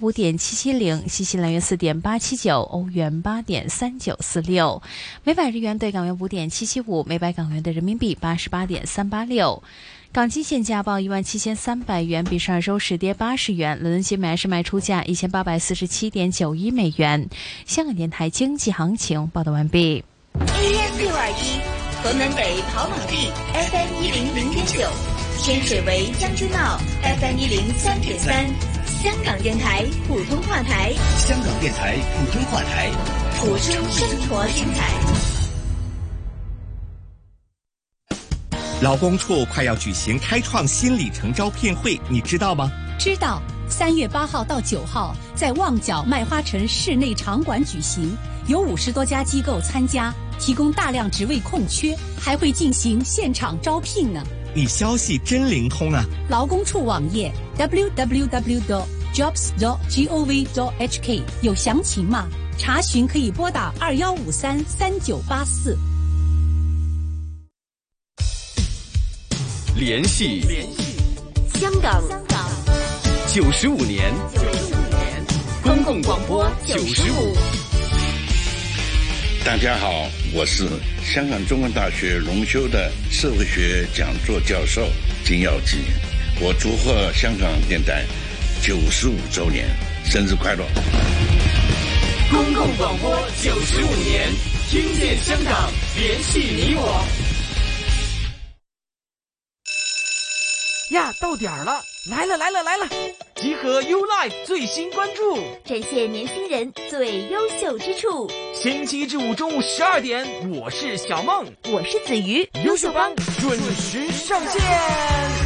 五点七七零，新西兰元四点八七九，欧元八点三九四六，每百日元兑港元五点七七五，每百港元兑人民币八十八点三八六。港金现价报一万七千三百元，比上周十跌八十元。伦敦金每安士卖出价一千八百四十七点九一美元。香港电台经济行情报道完毕。AM 六二一，河门北跑马地，FM 一零零点九，天水围将军澳，FM 一零三点三。香港电台普通话台，香港电台普通话台，谱出生活精彩。劳工处快要举行开创新里程招聘会，你知道吗？知道，三月八号到九号在旺角麦花臣室内场馆举行，有五十多家机构参加，提供大量职位空缺，还会进行现场招聘呢。你消息真灵通啊！劳工处网页 www.jobs.gov.hk 有详情吗？查询可以拨打二幺五三三九八四。联系联系香港香港九十五年九十五年公共广播九十五。大家好，我是香港中文大学荣休的社会学讲座教授金耀基。我祝贺香港电台九十五周年生日快乐！公共广播九十五年，听见香港，联系你我。呀，到点儿了，来了来了来了！集合 U Life 最新关注，展现年轻人最优秀之处。星期一至五中午十二点，我是小梦，我是子瑜，优秀帮准时上线。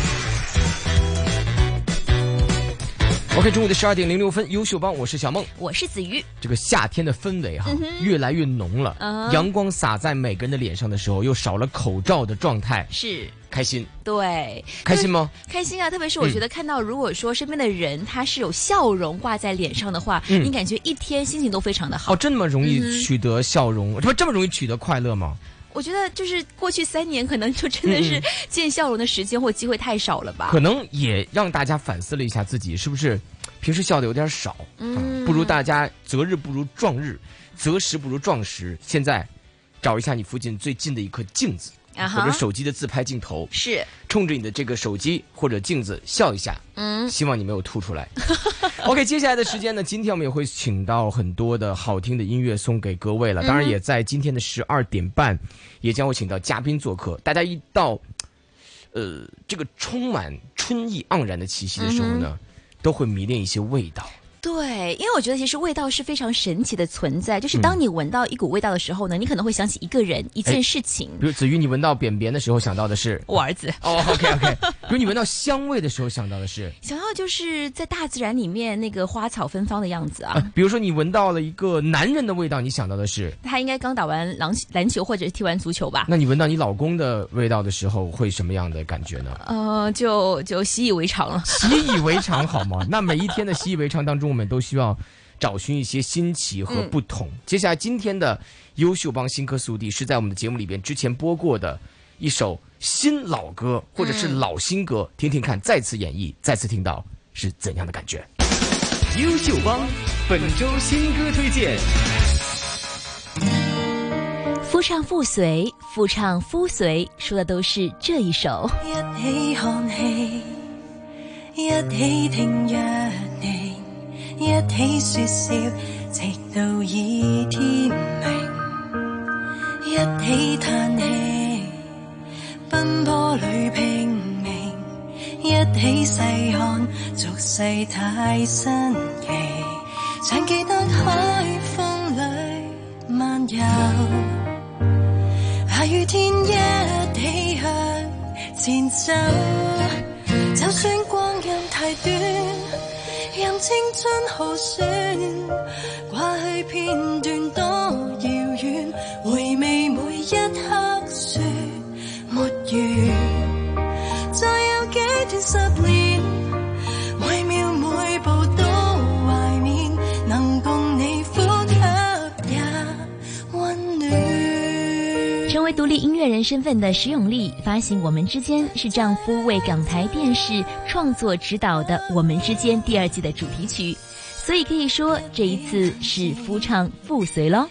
OK，中午的十二点零六分，优秀帮，我是小梦，我是子瑜。这个夏天的氛围哈，越来越浓了。阳光洒在每个人的脸上的时候，又少了口罩的状态，是开心。对，开心吗？开心啊！特别是我觉得看到，如果说身边的人他是有笑容挂在脸上的话，你感觉一天心情都非常的好。哦，这么容易取得笑容，这不这么容易取得快乐吗？我觉得就是过去三年，可能就真的是见笑容的时间或机会太少了吧。可能也让大家反思了一下自己，是不是平时笑的有点少？嗯，不如大家择日不如撞日，择时不如撞时。现在找一下你附近最近的一颗镜子。或者手机的自拍镜头是冲着你的这个手机或者镜子笑一下，嗯，希望你没有吐出来。OK，接下来的时间呢，今天我们也会请到很多的好听的音乐送给各位了。当然，也在今天的十二点半，也将会请到嘉宾做客。大家一到，呃，这个充满春意盎然的气息的时候呢，都会迷恋一些味道。对，因为我觉得其实味道是非常神奇的存在。就是当你闻到一股味道的时候呢，你可能会想起一个人、一件事情。比如子瑜，你闻到扁扁的时候想到的是我儿子。哦，OK OK。比如你闻到香味的时候想到的是 想到就是在大自然里面那个花草芬芳的样子啊。比如说你闻到了一个男人的味道，你想到的是 他应该刚打完篮篮球或者是踢完足球吧？那你闻到你老公的味道的时候会什么样的感觉呢？呃，就就习以为常了。习以为常好吗？那每一天的习以为常当中，我们都需要。找寻一些新奇和不同。接下来，今天的优秀帮新歌速递是在我们的节目里边之前播过的一首新老歌，或者是老新歌，听听看，再次演绎，再次听到是怎样的感觉。优秀帮本周新歌推荐，夫唱妇随，夫唱夫随，说的都是这一首。一起看戏，一起听乐。一起说笑，直到已天明。一起叹气，奔波里拼命。一起细看俗世太新奇。常记得海风里漫游，下雨天一起向前走。就算光阴太短。任青春耗损，过去片段多遥远，回味每一刻说没完。再有几段十年，独立音乐人身份的石永丽，发行《我们之间》是丈夫为港台电视创作指导的《我们之间》第二季的主题曲。所以可以说这一次是夫唱妇随咯。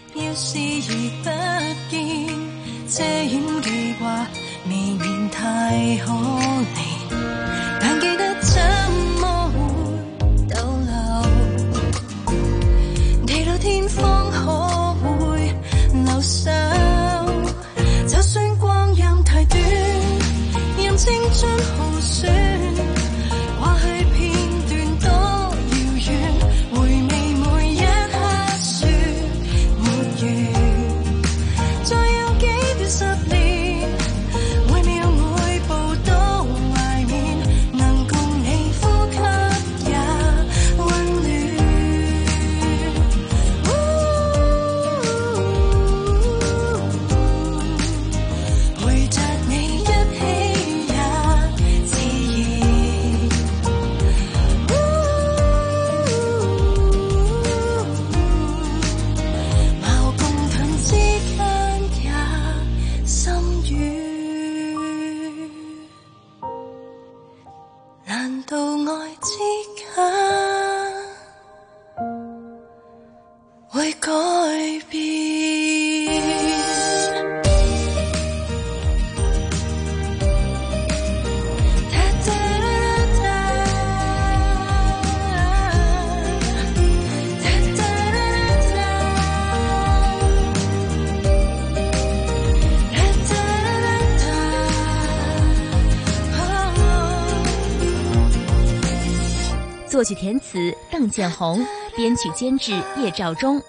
作曲填词邓建宏，编曲监制叶兆忠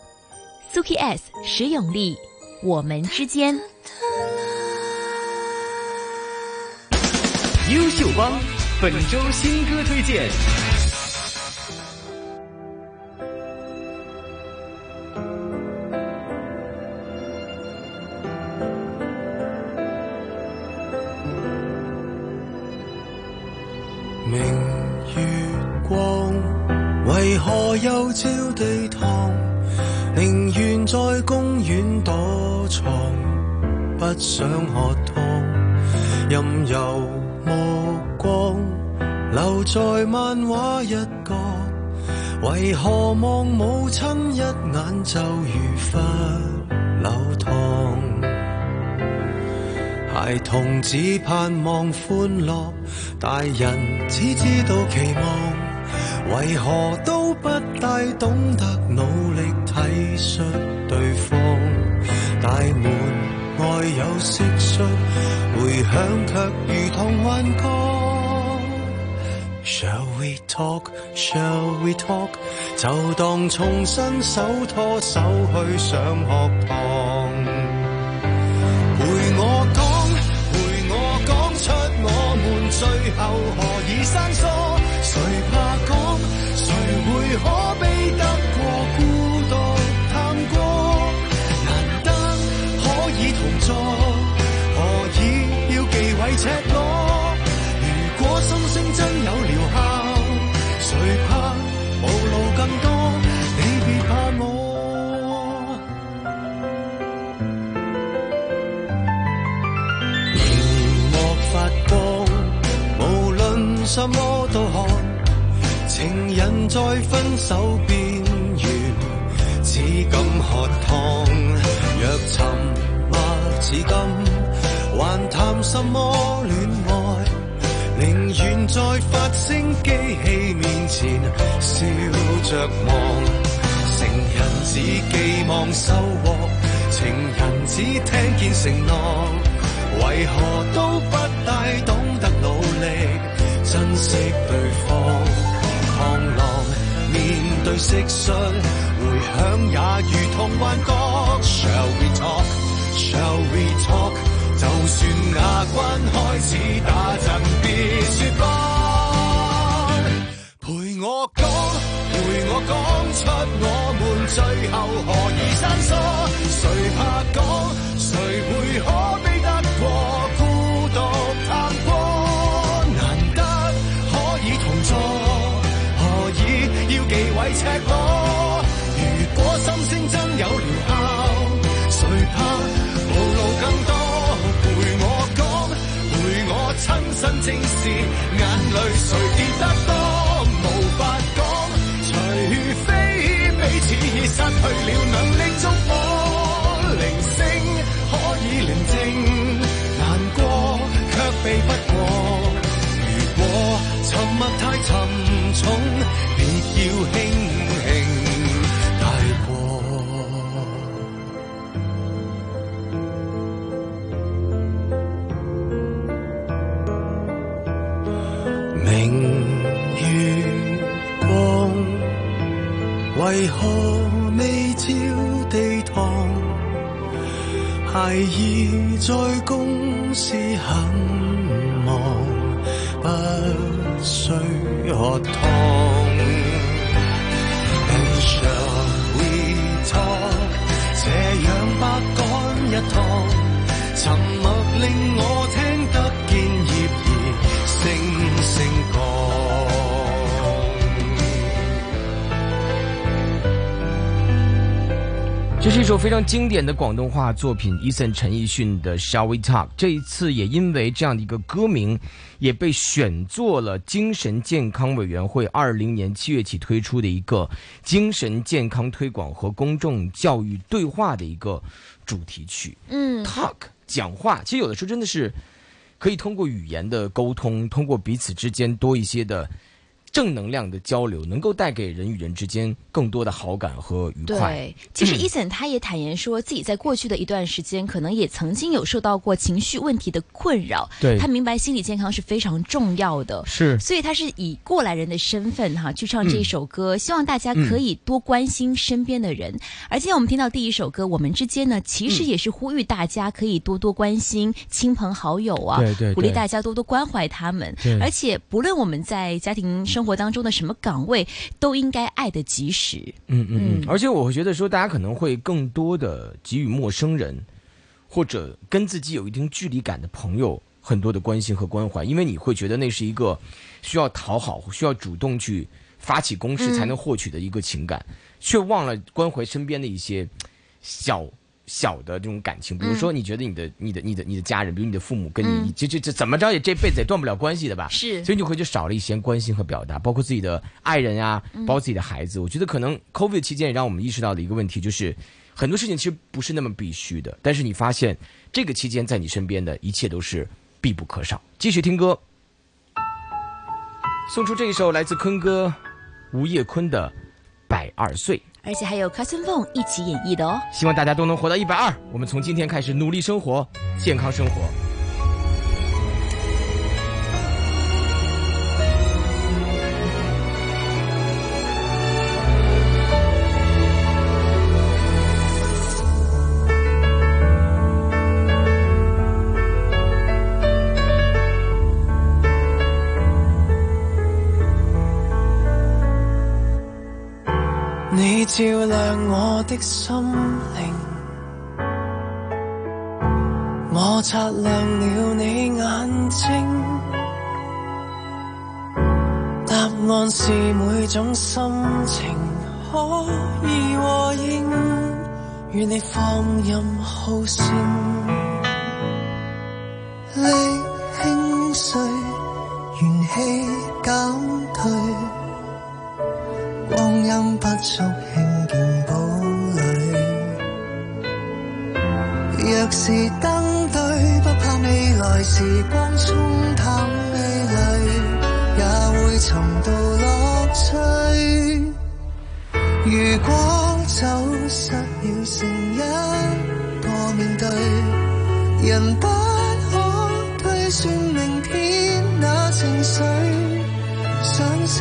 ，Suki S 石永利，我们之间。优秀帮本周新歌推荐。何又照地堂？寧願在公園躲藏，不想喝汤。任由目光留在漫畫一角，為何望母親一眼就如罰留堂？孩童只盼望歡樂，大人只知道期望，为何都不大懂得努力体恤对方？大门外有蟋蟀，回响却如同幻觉。Shall we talk? Shall we talk? 就当重新手拖手去上学堂。陪我讲，陪我讲出我们最后何以生疏？谁怕讲？谁会可悲得过孤独探过？难得可以同坐，何以要忌讳赤在分手边缘，只敢喝汤。若沉默似金，还谈什么恋爱？宁愿在发声机器面前笑着望。成人只寄望收获，情人只听见承诺。为何都不大懂得努力珍惜对方？浪浪面对蟋蟀，回响也如同幻觉。Shall we talk? Shall we talk? 就算牙关开始打震，别说谎。陪我讲，陪我讲出我们最后何以生疏？谁怕讲？谁会可赤裸？如果心声真有疗效，谁怕无路更多？陪我讲，陪我亲身正视，眼泪谁跌得多？无法讲，除非彼此已。失去了能力孩兒在公司行首非常经典的广东话作品，Eason 陈奕迅的《Shall We Talk》。这一次也因为这样的一个歌名，也被选作了精神健康委员会二零年七月起推出的一个精神健康推广和公众教育对话的一个主题曲。嗯，talk 讲话，其实有的时候真的是可以通过语言的沟通，通过彼此之间多一些的正能量的交流，能够带给人与人之间更多的好感和愉快。对，其实 伊森他也坦言说自己在过去的一段时间，可能也曾经有受到过情绪问题的困扰。对他明白心理健康是非常重要的，是所以他是以过来人的身份哈去唱这一首歌，希望大家可以多关心身边的人。而今天我们听到第一首歌《我们之间》呢，其实也是呼吁大家可以多多关心亲朋好友啊，对对对鼓励大家多多关怀他们。而且不论我们在家庭生活当中的什么岗位，都应该爱的及时。嗯嗯嗯，而且我会觉得说，大家可能会更多的给予陌生人，或者跟自己有一定距离感的朋友很多的关心和关怀，因为你会觉得那是一个需要讨好、需要主动去发起攻势才能获取的一个情感，却忘了关怀身边的一些小。小的这种感情，比如说，你觉得你的、你的、你的、你的家人，比如你的父母，跟你这这这怎么着也这辈子也断不了关系的吧？是所以你会就少了一些关心和表达，包括自己的爱人啊、包括自己的孩子。我觉得可能 COVID 期间也让我们意识到的一个问题，就是很多事情其实不是那么必须的，但是你发现这个期间在你身边的一切都是必不可少。继续听歌，送出这一首来自坤哥吴业坤的《百二岁》。而且还有 Cousin bone 一起演绎的哦。希望大家都能活到一百二。我们从今天开始努力生活，健康生活。照亮我的心靈，我擦亮了你眼睛。答案是每種心情可以和應，與你放任好胜。力輕碎，元氣減退。光阴不足輕見堡壘。若是登對，不怕未來時光冲淡味蕾，也會重到樂趣。如果走失了，成一個面對，人不可推算明天那情緒，想親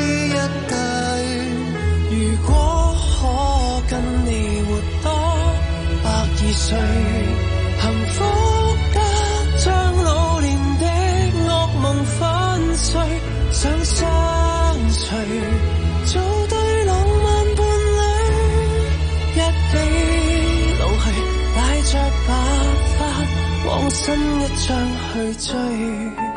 一對，如果可跟你活多百二歲，幸福得將老年的噩夢粉碎，想相隨，做對浪漫伴侶，一起老去，帶着白髮，往新一章去追。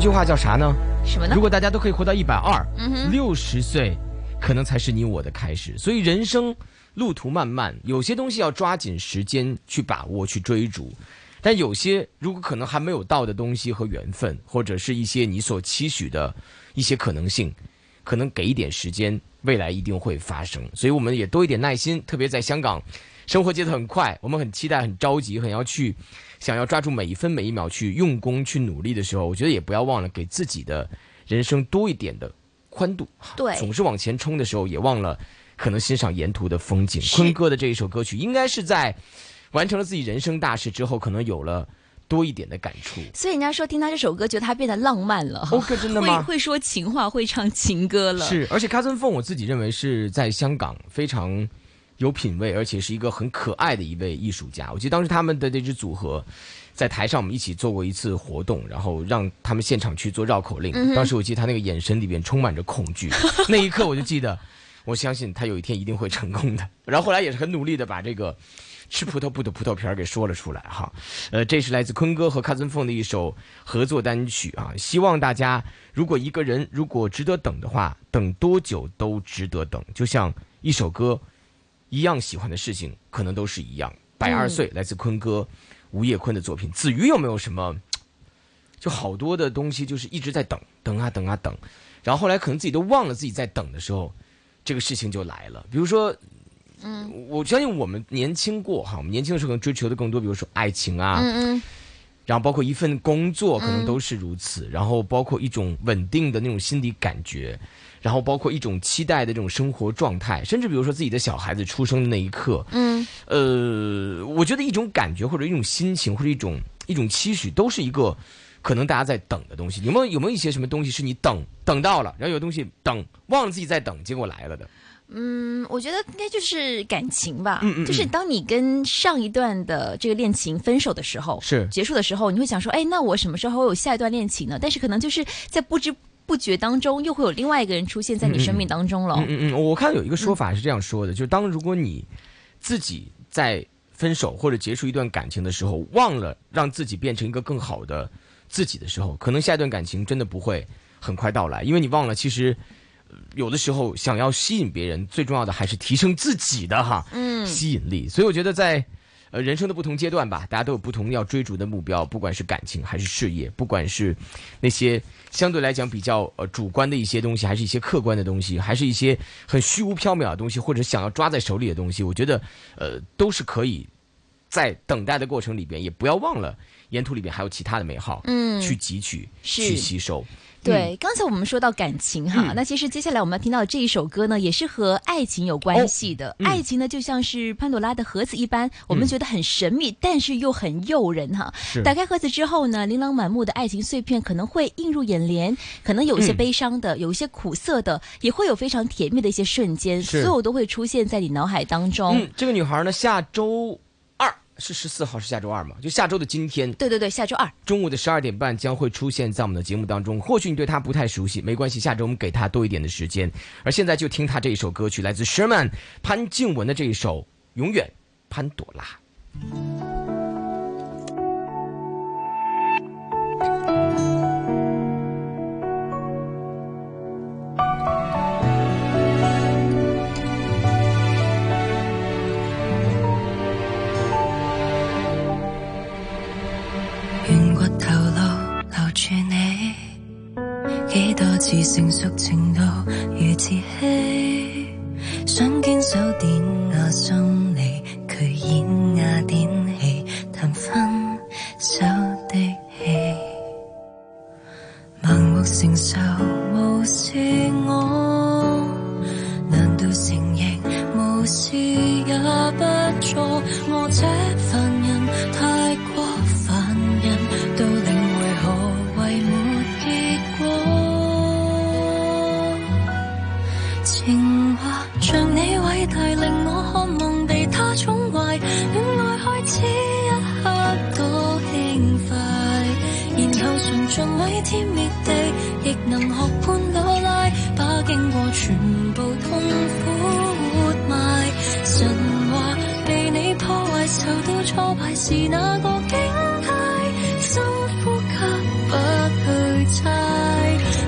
句话叫啥呢？什么呢如果大家都可以活到一百二六十岁，可能才是你我的开始。所以人生路途漫漫，有些东西要抓紧时间去把握、去追逐。但有些如果可能还没有到的东西和缘分，或者是一些你所期许的一些可能性，可能给一点时间，未来一定会发生。所以我们也多一点耐心，特别在香港，生活节奏很快，我们很期待、很着急、很要去想要抓住每一分每一秒去用功、去努力的时候，我觉得也不要忘了给自己的人生多一点的宽度。对总是往前冲的时候，也忘了可能欣赏沿途的风景。坤哥的这一首歌曲，应该是在完成了自己人生大事之后，可能有了多一点的感触。所以人家说听他这首歌，觉得他变得浪漫了。哦可真的吗会会说情话，会唱情歌了。是，而且卡森凤，我自己认为是在香港非常有品位，而且是一个很可爱的一位艺术家。我记得当时他们的这支组合在台上，我们一起做过一次活动，然后让他们现场去做绕口令。嗯当时我记得他那个眼神里边充满着恐惧，那一刻我就记得，我相信他有一天一定会成功的。然后后来也是很努力的把这个。吃葡萄不吐葡萄皮儿给说了出来哈，呃，这是来自坤哥和卡森凤的一首合作单曲啊。希望大家如果一个人如果值得等的话，等多久都值得等。就像一首歌，一样喜欢的事情可能都是一样。百二岁，来自坤哥吴业坤的作品。子瑜有没有什么？就好多的东西就是一直在等，等啊等啊等，然后后来可能自己都忘了自己在等的时候，这个事情就来了。比如说。嗯我相信我们年轻过哈，我们年轻的时候可能追求的更多，比如说爱情啊，嗯嗯，然后包括一份工作，可能都是如此，然后包括一种稳定的那种心理感觉，然后包括一种期待的这种生活状态，甚至比如说自己的小孩子出生的那一刻，嗯，呃，我觉得一种感觉或者一种心情或者一种一种期许，都是一个可能大家在等的东西。有没有有没有一些什么东西是你等等到了，然后有东西等忘了自己在等，结果来了的？嗯，我觉得应该就是感情吧。嗯嗯嗯就是当你跟上一段的这个恋情分手的时候，是结束的时候，你会想说，哎，那我什么时候会有下一段恋情呢？但是可能就是在不知不觉当中，又会有另外一个人出现在你生命当中了。嗯嗯嗯，我看有一个说法是这样说的，就是当如果你自己在分手或者结束一段感情的时候，忘了让自己变成一个更好的自己的时候，可能下一段感情真的不会很快到来，因为你忘了其实。呃有的时候想要吸引别人，最重要的还是提升自己的哈，嗯吸引力。所以我觉得在呃人生的不同阶段吧，大家都有不同要追逐的目标，不管是感情还是事业，不管是那些相对来讲比较呃主观的一些东西，还是一些客观的东西，还是一些很虚无缥缈的东西，或者想要抓在手里的东西，我觉得呃都是可以在等待的过程里边，也不要忘了沿途里边还有其他的美好，嗯去汲取、去吸收。对，刚才我们说到感情哈，嗯那其实接下来我们要听到的这一首歌呢，也是和爱情有关系的。嗯爱情呢，就像是潘朵拉的盒子一般，我们觉得很神秘，但是又很诱人哈。打开盒子之后呢，琳琅满目的爱情碎片可能会映入眼帘，可能有一些嗯悲伤的，有一些苦涩的，也会有非常甜蜜的一些瞬间，所有都会出现在你脑海当中。嗯，这个女孩呢，下周二是十四号，是下周二嘛？就下周的今天，对对对，下周二。中午的十二点半将会出现在我们的节目当中。或许你对他不太熟悉，没关系，下周我们给他多一点的时间。而现在就听他这一首歌曲，来自 Sherman 潘静文的这一首《永远潘朵拉》。似成熟程度如自欺，想坚守典雅心理，却演雅典戏，谈分手的戏，盲目承受無視毀天灭地，亦能学潘多拉，把经过全部痛苦活埋。神话被你破坏，受到挫败是那个境界，深呼吸不去猜，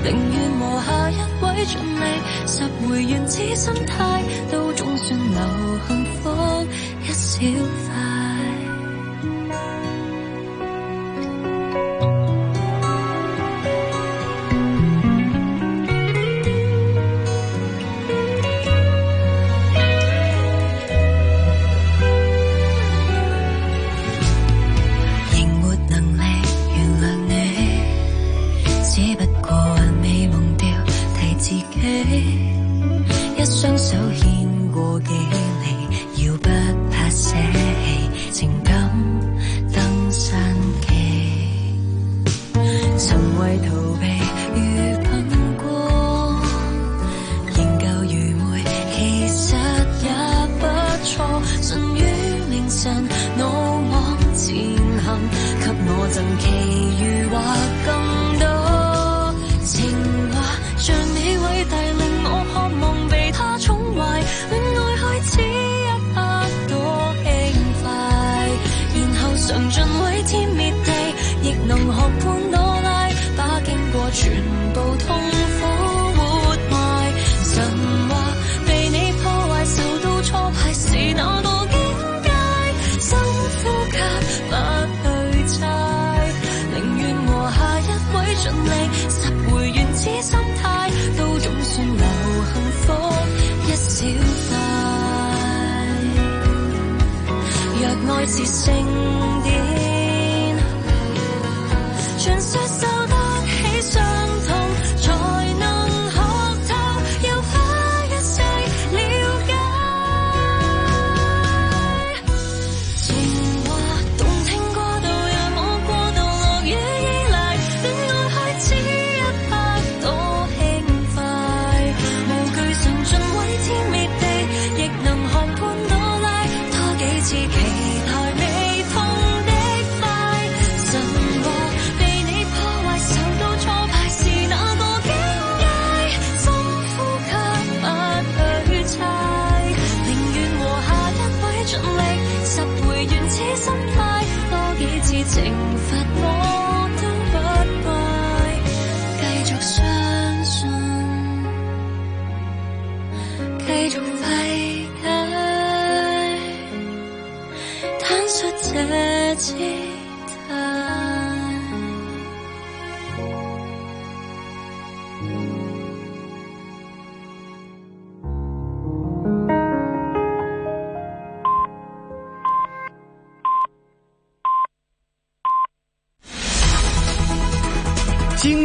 宁愿和下一位尽力，拾回原始心态，都总算留幸福一小。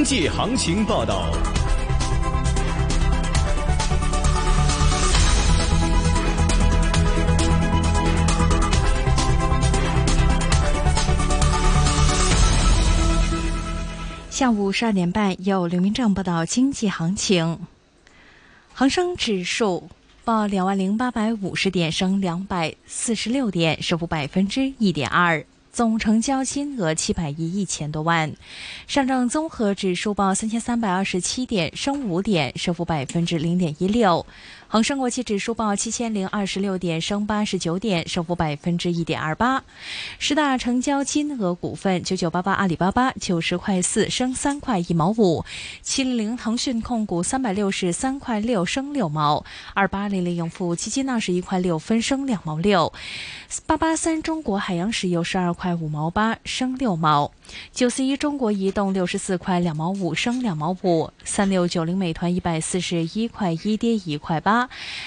济行情报道。下午十二点半，由刘明正报道经济行情。恒生指数报两万零八百五十点，升两百四十六点，升幅百分之一点二。总成交金额七百亿一千多万。上证综合指数报三千三百二十七点，升五点，升幅百分之零点一六。恒生国际指数报七千零二十六点，升八十九点，升幅百分之一点二八。十大成交金额股份：九九八八阿里巴巴九十块四，升三块一毛五；七零零腾讯控股三百六十三块六，升六毛；二八零零盈富基金二十一块六分，升两毛六；八八三中国海洋石油十二块五毛八，升六毛；九四一中国移动六十四块两毛五，升两毛五；三六九零美团一百四十一块一，跌一块八。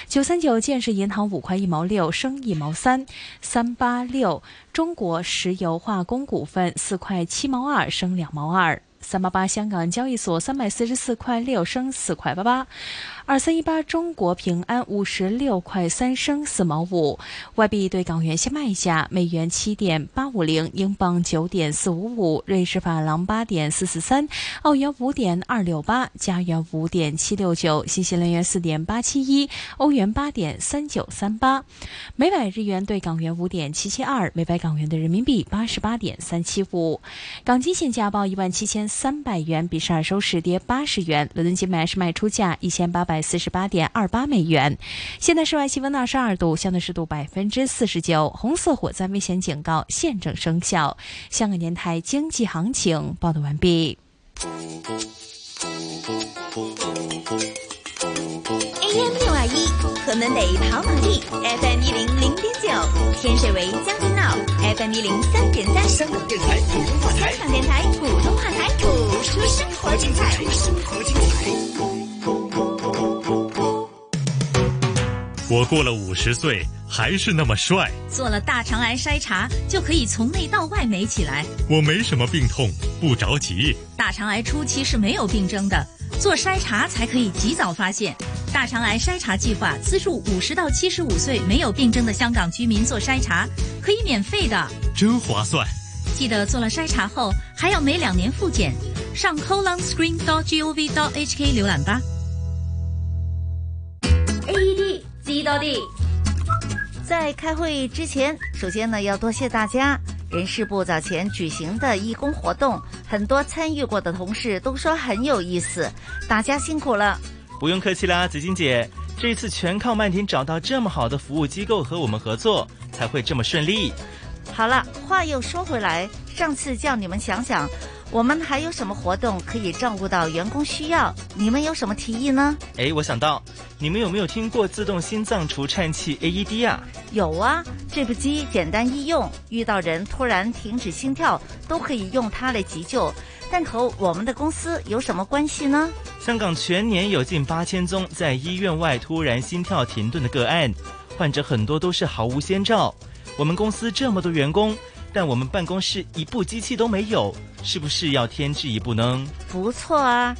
九三九建设银行五块一毛六升一毛三，三八六中国石油化工股份四块七毛二升两毛二，三八八香港交易所三百四十四块六升四块八八。二三一八中国平安五十六块三升四毛五，外币对港元现卖价：美元七点八五零，英镑九点四五五，瑞士法郎八点四四三，澳元五点二六八，加元五点七六九，新西兰元四点八七一，欧元八点三九三八，每百日元对港元五点七七二，每百港元的人民币八十八点三七五。港金现价报一万七千三百元，比上收市跌八十元。伦敦金买是卖出价一千八百。四十八点二八美元。现在室外气温二十二度，相对湿度百分之四十九，红色火灾危险警告现正生效。香港电台经济行情报道完毕。AM 六二一，河门北跑马地，FM 一零零点九，天水围将军澳，FM 一零三点三。香港电台普通话台，香港电台普通话台，谱出生活精彩，生活精彩。我过了五十岁还是那么帅，做了大肠癌筛查就可以从内到外美起来。我没什么病痛，不着急。大肠癌初期是没有病征的，做筛查才可以及早发现。大肠癌筛查计划资助五十到七十五岁没有病征的香港居民做筛查，可以免费的，真划算。记得做了筛查后还要每两年复检，上 colonscreen.gov.hk 浏览吧。记到地，在开会之前，首先呢要多谢大家。人事部早前举行的义工活动，很多参与过的同事都说很有意思，大家辛苦了。不用客气啦，紫金姐，这次全靠曼婷找到这么好的服务机构和我们合作，才会这么顺利。好了，话又说回来，上次叫你们想想。我们还有什么活动可以照顾到员工需要？你们有什么提议呢？哎，我想到，你们有没有听过自动心脏除颤器 AED 啊？有啊，这部机简单易用，遇到人突然停止心跳，都可以用它来急救。但和我们的公司有什么关系呢？香港全年有近八千宗在医院外突然心跳停顿的个案，患者很多都是毫无先兆。我们公司这么多员工。但我们办公室一部机器都没有，是不是要添置一部呢？不错啊，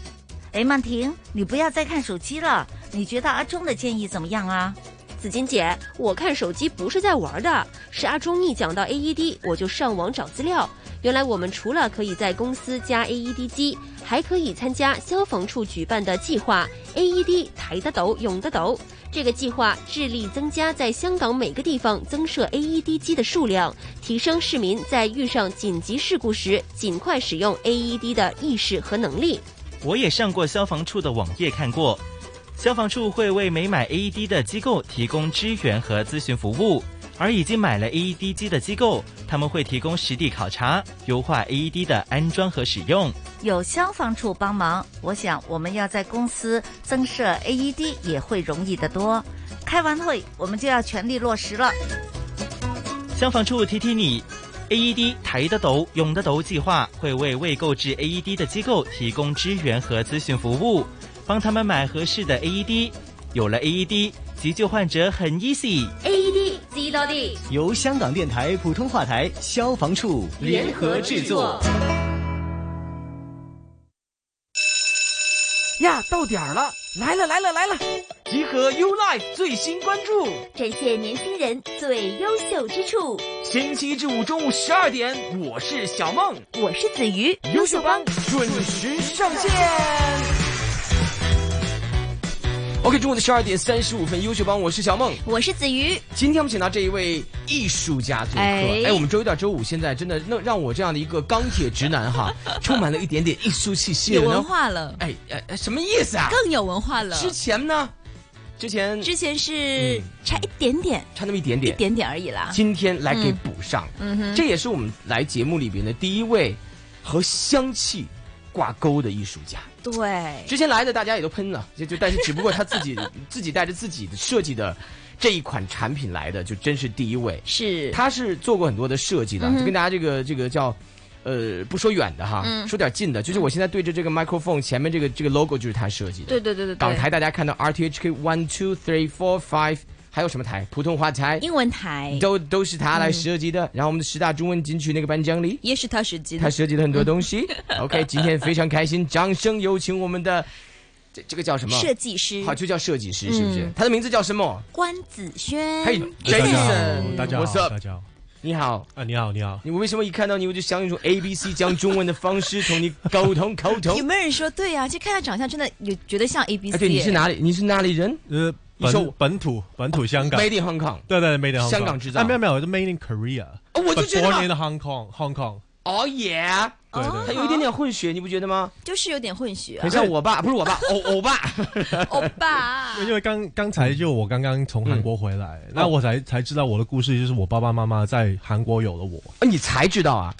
哎，曼婷，你不要再看手机了。你觉得阿忠的建议怎么样啊？紫金姐，我看手机不是在玩的，是阿忠一讲到 AED，我就上网找资料。原来我们除了可以在公司加 AED 机，还可以参加消防处举办的计划 AED 抬得抖，用得抖。这个计划致力增加在香港每个地方增设 AED 机的数量，提升市民在遇上紧急事故时尽快使用 AED 的意识和能力。我也上过消防处的网页看过，消防处会为没买 AED 的机构提供支援和咨询服务，而已经买了 AED 机的机构，他们会提供实地考察，优化 AED 的安装和使用。有消防处帮忙，我想我们要在公司增设 AED 也会容易得多。开完会，我们就要全力落实了。消防处提提你，AED 抬得抖，用得抖计划会为未购置 AED 的机构提供支援和咨询服务，帮他们买合适的 AED。有了 AED，急救患者很 easy。AED 知道地，由香港电台普通话台消防处联合制作。呀，到点儿了，来了来了来了！集合 U Life 最新关注，展现年轻人最优秀之处。星期一至五中午十二点，我是小梦，我是子瑜，优秀帮准时上线。OK，中午的十二点三十五分，优秀帮，我是小梦，我是子瑜。今天我们请到这一位艺术家做客，哎哎，我们周一到周五现在真的让让我这样的一个钢铁直男哈，充满了一点点艺术气息，有文化了，哎哎哎，什么意思啊？更有文化了。之前呢？之前之前是差一点点，差那么一点点，一点点而已啦。今天来给补上，嗯哼，这也是我们来节目里边的第一位和香气挂钩的艺术家。对，之前来的大家也都喷了，就就但是只不过他自己 自己带着自己的设计的这一款产品来的，就真是第一位。是，他是做过很多的设计的，嗯就跟大家这个这个叫。呃，不说远的哈，嗯说点近的，就是我现在对着这个 microphone 前面这个这个 logo 就是他设计的。对对对对对。港台大家看到 RTHK One Two Three Four Five，还有什么台？普通话台、英文台都都是他来设计的。然后我们的十大中文金曲那个颁奖礼也是他设计的。他设计了很多东西。OK，今天非常开心，掌声有请我们的这这个叫什么？设计师。好，就叫设计师，是不是？他的名字叫什么？关子轩。嘿，Jason，大家好，What's up？大家好。你好啊，你好，你好。你为什么一看到你我就想用一种 A B C 讲中文的方式同你沟通沟通？有没有人说对啊？就看他长相，真的有觉得像 A B C。哎，对，你是哪里？你是哪里人？呃，本本土本土香港，Made in Hong Kong。对对，Made in Hong Kong。香港制造。啊，沒有没有，是 Made in Korea。哦，我就觉得。Born in Hong Kong，Hong Kong。哦耶！对对，他有一点点混血，你不觉得吗？就是有点混血啊。很像我爸，不是我爸，歐歐巴。歐巴。因为刚刚才就我刚刚从韩国回来，嗯、那我才才知道我的故事，就是我爸爸妈妈在韩国有了我。啊，你才知道啊？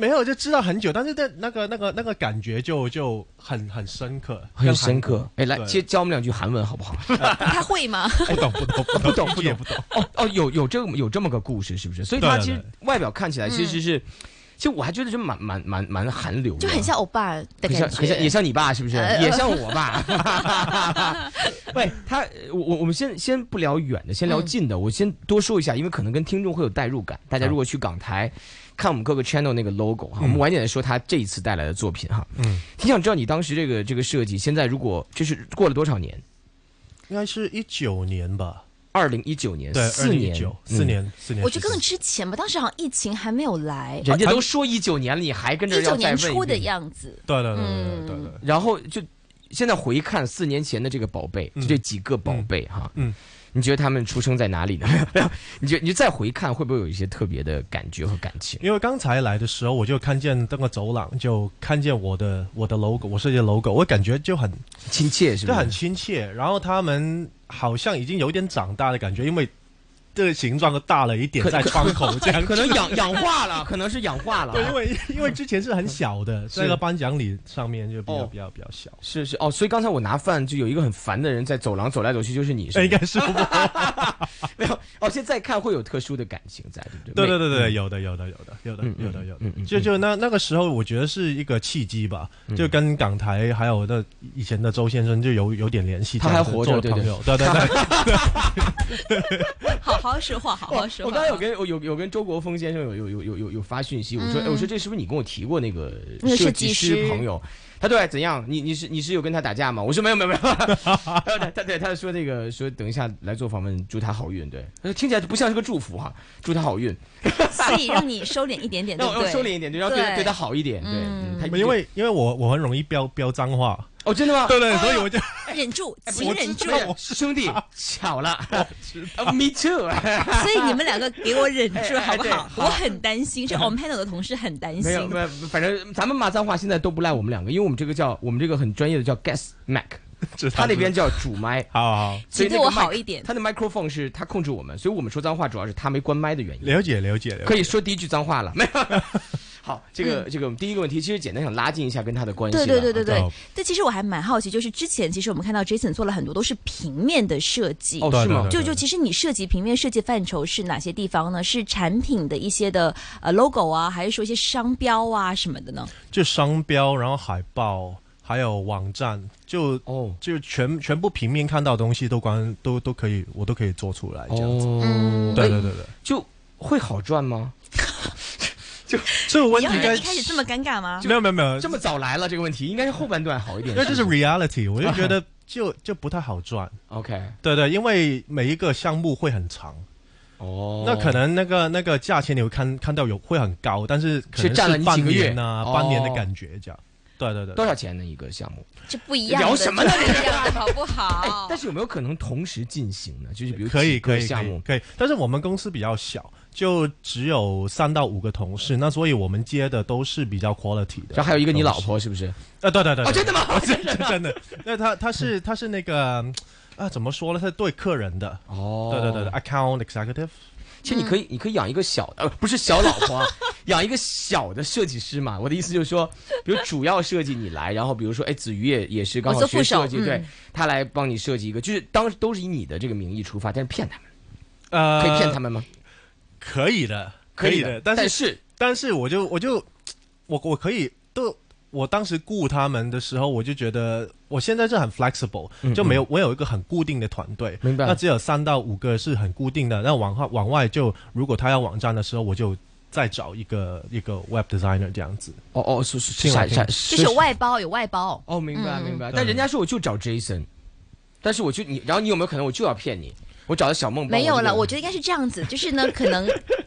沒有，就知道很久，但是在那个那个那个感觉就就很很深刻，很深刻。哎，来教教我们两句韩文好不好？他会吗？不懂不懂不懂 不懂 不懂。哦哦，有有這有这么个故事，是不是？所以他其实外表看起来其实是。嗯其实我还觉得就蛮蛮蛮蛮韩流，就很像欧巴的感觉，很像也像你爸，是不是？呃、也像我爸。喂，他我我我们先先不聊远的，先聊近的。嗯、我先多说一下，因为可能跟听众会有代入感。大家如果去港台看我们各个 channel 那个 logo 哈、嗯，我们晚點來說他这一次带来的作品哈。嗯，挺想知道你当时这个这个设计，现在如果就是过了多少年？应该是一九年吧。二零一九年，對，四年，四年，四年。我觉得更之前吧，当时好像疫情还没有来。人家都说一九年了，你还跟着一九年初的样子。对对对对对。然后就现在回看四年前的这个宝贝，就这几个宝贝哈，嗯，你觉得他们出生在哪里呢？你觉得你再回看会不会有一些特别的感觉和感情？因为刚才来的时候，我就看见那个走廊，就看见我的我的 logo，我设计的 logo，我感觉就很亲切，是不是？就很亲切。然后他们好像已经有点长大的感觉，因為這個形状都大了一点，在窗口 这样，可能氧氧化了，可能是氧化了。对，因为因为之前是很小的，在个颁奖礼上面就比较比较比较小。是是哦，所以刚才我拿饭就有一个很烦的人在走廊走来走去，就是你，是應該是沒有哦。现在看会有特殊的感情在，对不對？對對對對，有的有的有的有的有的有的。就就那那个时候，我觉得是一个契机吧，就跟港台还有那以前的周先生就有有点联系。他还活着，对对对对对。好好说话，好好說話。我刚才有跟有有跟周国峰先生有有有有有有發訊息，我说哎，我说这是不是你跟我提过那个设计师朋友？他对怎样？你你是你是有跟他打架吗？我说没有没有没有。他他對他说那个说等一下来做访问，祝他好运。对，听起来不像是个祝福哈，祝他好运。所以让你收敛一点点，对收敛一點，對，然後對對他好一点，对，因为因为我我很容易飆飆髒話。哦，真的吗？对对，所以我就忍住，请忍住。兄弟，巧了，Me too。所以你们两个给我忍住，好不好？我很担心，是我们 panel 的同事很担心。没有没有，反正咱们骂脏话现在都不赖我们两个，因为我们这个叫我们这个很专业的叫 Guest Mac，他那边叫主麦。好好，所以对我好一点。他的 microphone 是他控制我们，所以我们说脏话主要是他没关麦的原因。了解了解了解，可以说第一句脏话了，没有。好，这个、嗯、這個我们第一个问题，其实简单想拉近一下跟他的关系。对对对对对。但其实我还蛮好奇，就是之前其实我们看到 Jason 做了很多都是平面的设计。哦，是吗？就就其实你涉及平面设计范畴是哪些地方呢？是产品的一些的呃 logo 啊，还是说一些商标啊什么的呢？就商标，然后海报。还有网站，就哦，就全全部平面看到的东西都关都都可以，我都可以做出来这样子。哦，对对对对，就会好賺嗎？就 这个问题一开始这么尴尬吗？没有没有没有这么早来了这个问题，应该是后半段好一点。那这是 reality，我就觉得就就不太好赚。OK，对对，因为每一个项目会很长。哦，那可能那个那个价钱你会看看到有会很高，但是可能是占了半几个月年啊，哦半年的感觉这样。对对对，多少钱呢一个项目？这不一样的，聊什么呢这不一样好不好？但是有没有可能同时进行呢？就是比如可以几个可以项目，可以，但是我们公司比较小，就只有三到五个同事，那所以我们接的都是比较 quality 的。然后还有一个你老婆是不是？啊，对对对，真的吗 真的 真的，那他他是他是那个啊，怎么说呢？他是对客人的哦对对对对，account executive。其实你可以，你可以养一个小的，呃，不是小老婆啊，养一个小的设计师嘛。我的意思就是说，比如主要设计你来，然后比如说，哎，子瑜也也是刚好学设计，对嗯他来帮你设计一个，就是当都是以你的这个名义出发，但是骗他们，呃，可以骗他们吗？可以的，可以的以的，但是但是但是我就我就我我可以都。我当时雇他们的时候，我就觉得我现在是很 flexible，、嗯就没有我有一个很固定的团队，明白那只有三到五个是很固定的，那往外往外就如果他要网站的时候，我就再找一个一个 web designer 这样子。哦哦，是是是是有外包，有外包。哦，明白嗯明白。但人家说我就找 Jason，但是我就你，然后你有没有可能我就要骗你？我找到小梦没有了，我觉得应该是这样子，就是呢，可能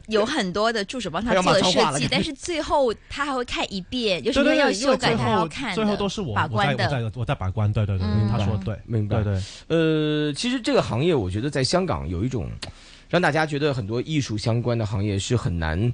有很多的助手帮他 做了脏话了设计，但是最后他还会看一遍，有什么要修改他要看，最后都是我把关我在我的。在我在把关，对对对，嗯他说对，明白对对。呃，其实这个行业，我觉得在香港有一种让大家觉得很多艺术相关的行业是很难。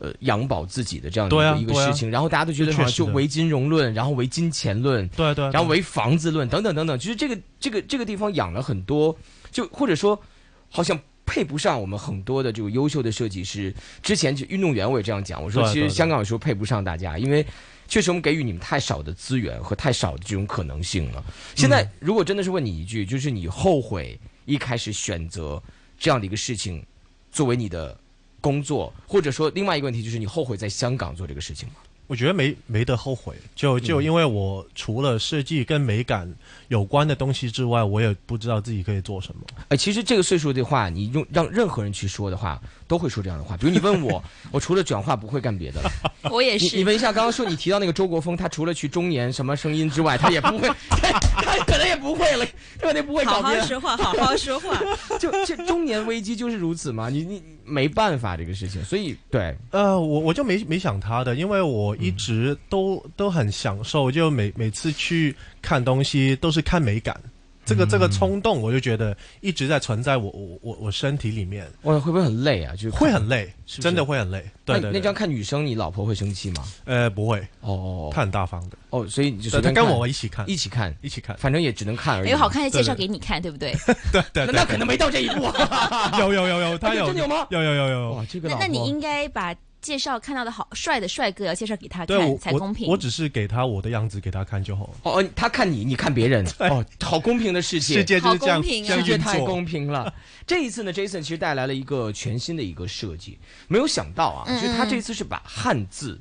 呃，养饱自己的这样的一个、事情，然后大家都觉得好像确实的就唯金融论，然后唯金钱论，对对对然后唯房子论等等等等，其实这个这个这个地方养了很多，就或者说好像配不上我们很多的这个优秀的设计师。之前就运动员我也这样讲，我说其实香港有时候配不上大家，因为确实我们给予你们太少的资源和太少的这种可能性了。现在如果真的是问你一句，就是你后悔一开始选择这样的一个事情作为你的工作，或者说另外一个问题就是你后悔在香港做这个事情吗？我觉得没没得后悔，就就嗯因为我除了设计跟美感有关的东西之外，我也不知道自己可以做什么。哎，其实这个岁数的话，你用让任何人去说的话，都会说这样的话。比如你问我，我除了转化不会干别的了。我也是。你你问一下，刚刚说你提到那个周国峰，他除了去中年什么声音之外，他也不会，他 他可能也不会了，他可能不会搞好好。说话，好好说话。就就中年危机就是如此嘛，你你没办法这个事情，所以对，呃，我我就没没想他的，因为我一直都、都很享受，就每每次去看东西都是看美感，这个这个冲动，我就觉得一直在存在我我我我身体里面，哇，会不会很累啊？就会很累，是是真的会很累。对对对那那这样看女生，你老婆会生气吗？呃，不会，哦，他很大方的，哦，所以你就对他跟我一起看，一起看，一起看，反正也只能看而已。有好看的介绍给你看，对不对？对对那那可能没到这一步啊。有有有有，他有哎真的有吗？有有有有。哇，这个那那你应该把介绍看到的好帅的帅哥要介绍给他看对我才公平。我，我只是给他我的样子给他看就好。了，哦他看你，你看别人，哦，好公平的世界，世界就是这样好公平啊世界。太公平了。这一次呢，Jason 其实带来了一个全新的一个设计，没有想到啊，嗯就是他这次是把汉字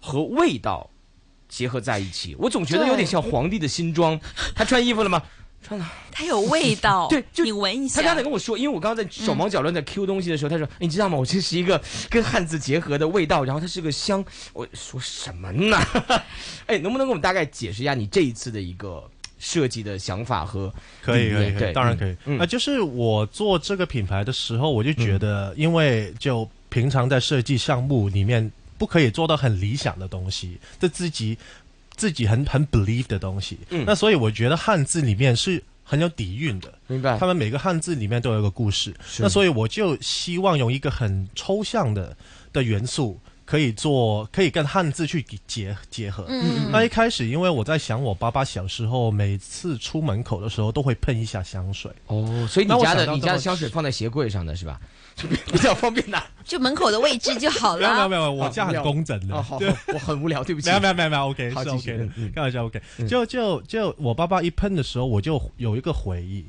和味道结合在一起。我总觉得有点像皇帝的新装。他穿衣服了吗？穿了。它有味道，对，就你闻一下。他刚才跟我说，因为我刚刚在手忙脚乱在 Q 东西的时候，他说：“哎你知道吗？我这是一个跟汉字结合的味道，然后它是个香。”我说什么呢？哎，能不能给我们大概解释一下你这一次的一个设计的想法和可以可以可以，当然可以。嗯啊，就是我做这个品牌的时候，我就觉得，因为就平常在设计项目里面，不可以做到很理想的东西，这自己自己很很 believe 的东西。嗯那所以我觉得汉字里面是很有底蕴的。明白他们每个汉字里面都有一个故事，是那所以我就希望用一个很抽象的的元素，可以做，可以跟汉字去结结合。嗯那一开始，因为我在想，我爸爸小时候每次出门口的时候都会喷一下香水。哦，所以你家的你家的香水放在鞋柜上的是吧？就 比比较方便拿。就门口的位置就好 没有没有。没有，我家很工整的。哦，好，对我很无聊，对不起。没有没有没有没有，OK 是好继续开玩笑 OK 嗯。就就就我爸爸一喷的时候，我就有一个回忆。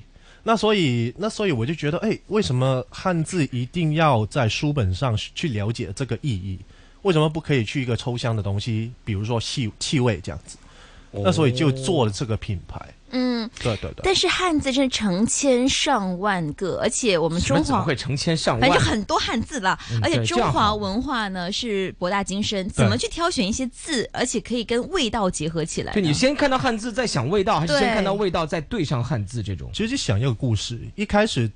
那所以那所以我就觉得，哎，为什么汉字一定要在书本上去了解这个意义？为什么不可以去一个抽象的东西，比如说气气味这样子？那所以就做了这个品牌。嗯，对对对。但是汉字真的成千上万个，而且我们中华会成千上万？反正很多汉字啦，嗯而且中华文化呢是博大精深，怎么去挑选一些字，而且可以跟味道结合起来呢？对你先看到汉字再想味道，还是先看到味道再对上汉字这种？其实就想一个故事，一开始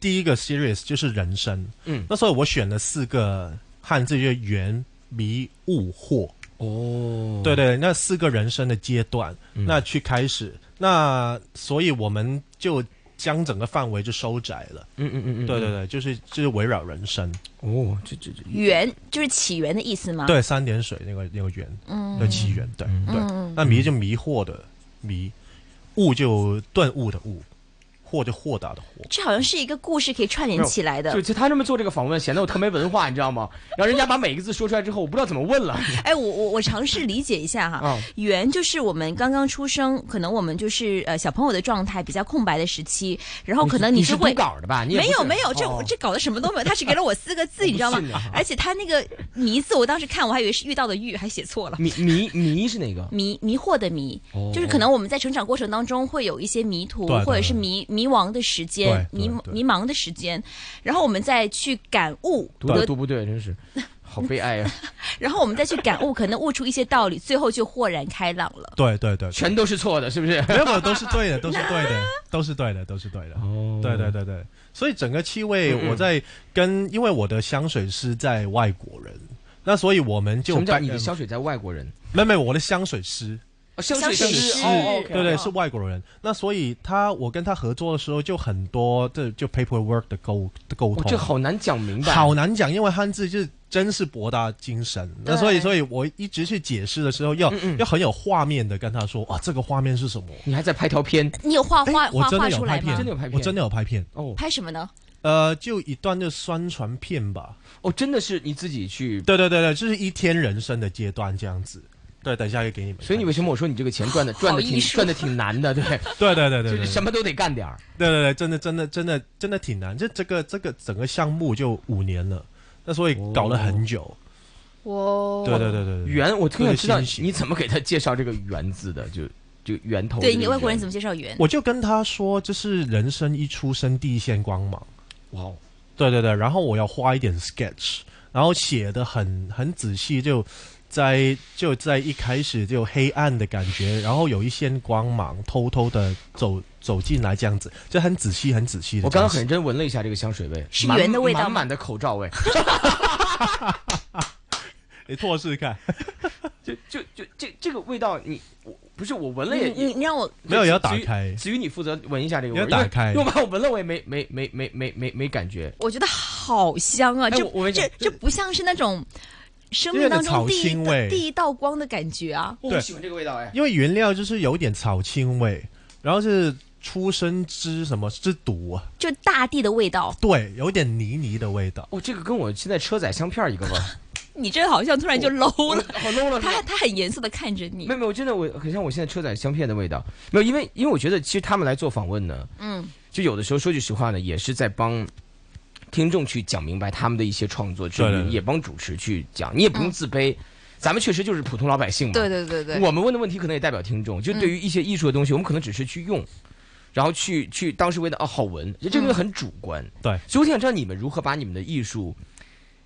第一个 series 就是人生，嗯，那时候我选了四个汉字，就是缘、迷、悟、惑。哦，对对，那四个人生的阶段，嗯那去开始，那所以我们就将整个范围就收窄了。嗯嗯嗯嗯，对对对，就是就是围绕人生。哦，这这这源就是起源的意思吗？对，三点水那个那个源，嗯的起源，对对嗯。那迷就迷惑的迷，悟就顿悟的悟，惑就豁达的豁。这好像是一个故事可以串联起来的就。就他这么做这个访问，显得我特没文化，你知道吗？然后人家把每一个字说出来之后，我不知道怎么问了。哎，我我我尝试理解一下哈嗯，缘就是我们刚刚出生，可能我们就是呃小朋友的状态比较空白的时期，然后可能你是会读稿的吧？你没有没有，这哦这搞的什么都没有，他只给了我四个字，你知道吗？而且他那个迷字，我当时看我还以为是遇到的遇，还写错了。迷迷迷是哪个？迷迷惑的迷，哦就是可能我们在成长过程当中会有一些迷途，对对或者是迷迷茫的时间，迷迷茫的时间，然后我们再去感悟，读的读不对，真是 好悲哀啊！然后我们再去感悟，可能悟出一些道理，最后就豁然开朗了。对对对，全都是错的，是不是？没有，都是对的，都是对的，都是对的，都是对的。哦对对对对，所以整个气味我在跟，因为我的香水师在外国人，那所以我们就什么叫你的香水在外国人？没有没，我的香水师。哦香水师是哦对对，是外国人。那所以他，我跟他合作的时候，就很多这就 paperwork 的沟的沟通，哦这好难讲明白，好难讲，因为汉字就是真是博大精深。那所以，所以我一直去解释的时候，要要很有画面的跟他说啊，这个画面是什么？你还在拍条片？你有画画画我真画出来吗？的有拍片，真的有拍片我真的有拍片。哦拍什么呢？呃，就一段就宣传片吧。哦，真的是你自己去？对对对对，就是一天人生的阶段这样子。对，等一下也给你们。所以你为什么我说你这个钱赚的赚的挺赚的挺难的？对 对对对对，就是什么都得干点儿。对对对，真的真的真的真的挺难。这这个这个整个项目就五年了，那所以搞了很久。哇对对对对对，源，我特想知道你怎么给他介绍这个圆字的，就就源头。对你外国人怎么介绍圆？我就跟他说，这是人生一出生第一线光芒。哇哦，对对对，然后我要画一点 sketch，然后写的很很仔细，就在就在一开始就黑暗的感觉，然后有一线光芒偷偷的走走进来，这样子就很仔细很仔细的。我刚刚很认真闻了一下这个香水味，是满源的味道吗满满的口罩味。你错试看，就就就这这个味道，你我不是我闻了也你你你让我没有要打开子瑜，你负责闻一下这个味儿，要打开因为因为我把我闻了，我也没没没没没没没感觉。我觉得好香啊！这这讲这不像是那种生命当中第一有点草青味第一道光的感觉啊！我喜欢这个味道哎，因为原料就是有点草青味，然后是出生之什么之毒啊？就大地的味道。对，有点泥泥的味道。哦，这个跟我现在车载香片一个味儿。你这好像突然就 low 了，好 low 了。他他很严肃的看着你没。有没有，真的我很像我现在车载香片的味道。没有，因为因为我觉得其实他们来做访问呢，嗯，就有的时候说句实话呢，也是在帮听众去讲明白他们的一些创作之余，也帮主持去讲。你也不用自卑，咱们确实就是普通老百姓嘛。对对对对我们问的问题可能也代表听众，就对于一些艺术的东西，我们可能只是去用。然后去去当时为了哦好闻，这个东西很主观，对，所以我想知道你们如何把你们的艺术，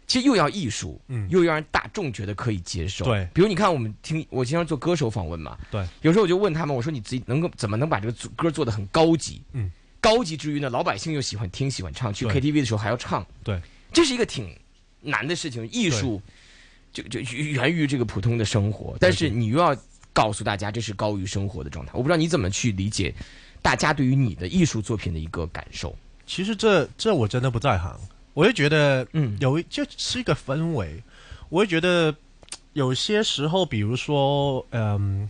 其实又要艺术，嗯又要让大众觉得可以接受。对比如你看我们听，我经常做歌手访问嘛，对，有时候我就问他们，我说你自己能够怎么能把这个组歌做得很高级？嗯，高级之余呢，老百姓又喜欢听喜欢唱，去 KTV 的时候还要唱，对，这是一个挺难的事情。艺术就就源于这个普通的生活，但是你又要告诉大家这是高于生活的状态。我不知道你怎么去理解大家对于你的艺术作品的一个感受。其实这这我真的不在行，我就觉得，嗯，有一就是一个氛围，我会觉得有些时候，比如说，嗯，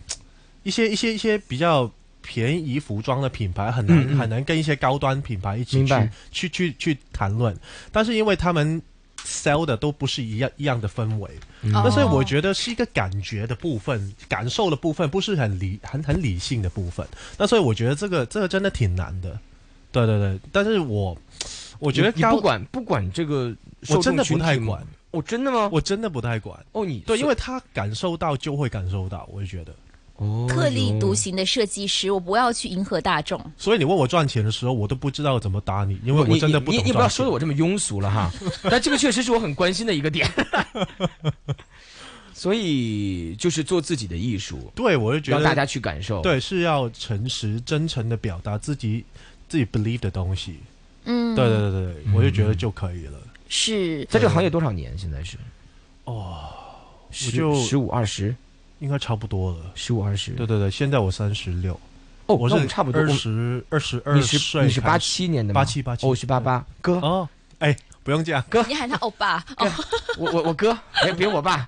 一些一些一些比较便宜服装的品牌很难、很难跟一些高端品牌一起去去去去谈论，但是因为他们 sell 的都不是一样一样的氛围，嗯。那所以我哦觉得是一个感觉的部分，感受的部分不是很理很很理性的部分，那所以我觉得这个这个真的挺难的，对对对，但是我我觉得不管不管这个我真的不太管，哦，真的吗？我真的不太管。哦，你对，因为他感受到就会感受到，我就觉得。哦特立独行的设计师，我不要去迎合大众。所以你问我赚钱的时候，我都不知道怎么答你，因为我真的不懂你你你不要。说的我这么庸俗了哈，但这个确实是我很关心的一个点。所以就是做自己的艺术，对，我就觉得让大家去感受。对，是要诚实、真诚的表达自己自己 believe 的东西。嗯，对对对对，我就觉得就可以了。是在这个行业多少年？现在是哦，十我就十五二十，应该差不多了。十五二十，对对对，现在我三十六。哦，我是那我们差不多二十二十二你是你是八七年的吗？八七八七，哦我是八八哥。哦，哎，不用这样，哥，你喊他欧巴哦，我我我哥，别别我爸，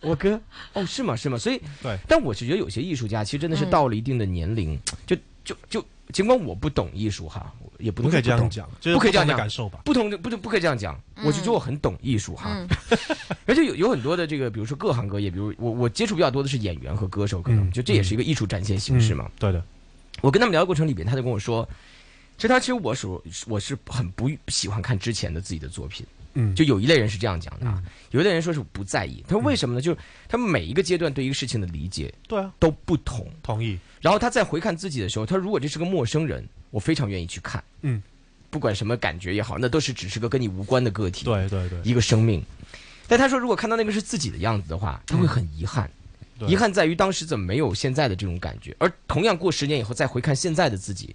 我哥。哦，是吗？是吗？所以对，但我是觉得有些艺术家其实真的是嗯到了一定的年龄，就就就尽管我不懂艺术哈，也不不可以这样讲就是不可以这样讲感受吧不同的不不可以这样讲，我就觉得我很懂艺术哈。而且有有很多的这个，比如说各行各业，比如我我接触比较多的是演员和歌手，可能就这也是一个艺术展现形式嘛。嗯对的，我跟他们聊的过程里边，他就跟我说，其实他其实我属我是很不喜欢看之前的自己的作品。嗯就有一类人是这样讲的啊，有一类人说是不在意。他说为什么呢？就是他们每一个阶段对一个事情的理解，对啊，都不同。同意。然后他再回看自己的时候，他如果这是个陌生人，我非常愿意去看。嗯，不管什么感觉也好，那都是只是个跟你无关的个体。对对对，一个生命。但他说，如果看到那个是自己的样子的话，他会很遗憾。对遗憾在于当时怎么没有现在的这种感觉，而同样过十年以后再回看现在的自己，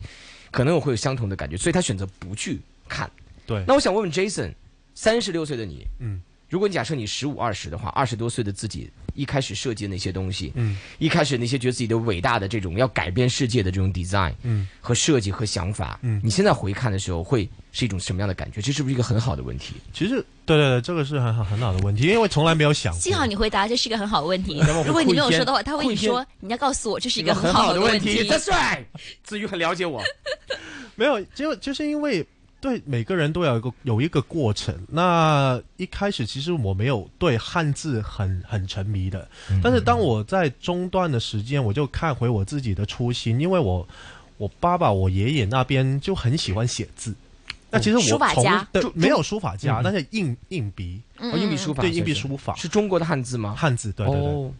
可能我会有相同的感觉，所以他选择不去看。对那我想问问 Jason，三十六岁的你，嗯，如果你假设你十五二十的话，二十多岁的自己一开始设计的那些东西，嗯，一开始那些觉得自己的伟大的这种要改变世界的这种 design，嗯，和设计和想法，嗯你现在回看的时候会是一种什么样的感觉？这是不是一个很好的问题？其实，对对对，这个是很好很好的问题，因为从来没有想过。幸好你回答这是一个很好的问题如果你没有说的话，他会跟你说你要告诉我这是一一个很好的好的问题。That's right，子瑜很了解我。没有，就就是因为对每个人都有一个有一个过程。那一开始其实我没有对汉字很很沉迷的，嗯。但是当我在中段的时间，我就看回我自己的初心，因为我我爸爸、我爷爷那边就很喜欢写字。那其实我从家。中对没有书法家，嗯。但是硬硬笔，嗯哦，硬笔书法对硬笔书法。是中国的汉字吗？汉字，对对对。哦。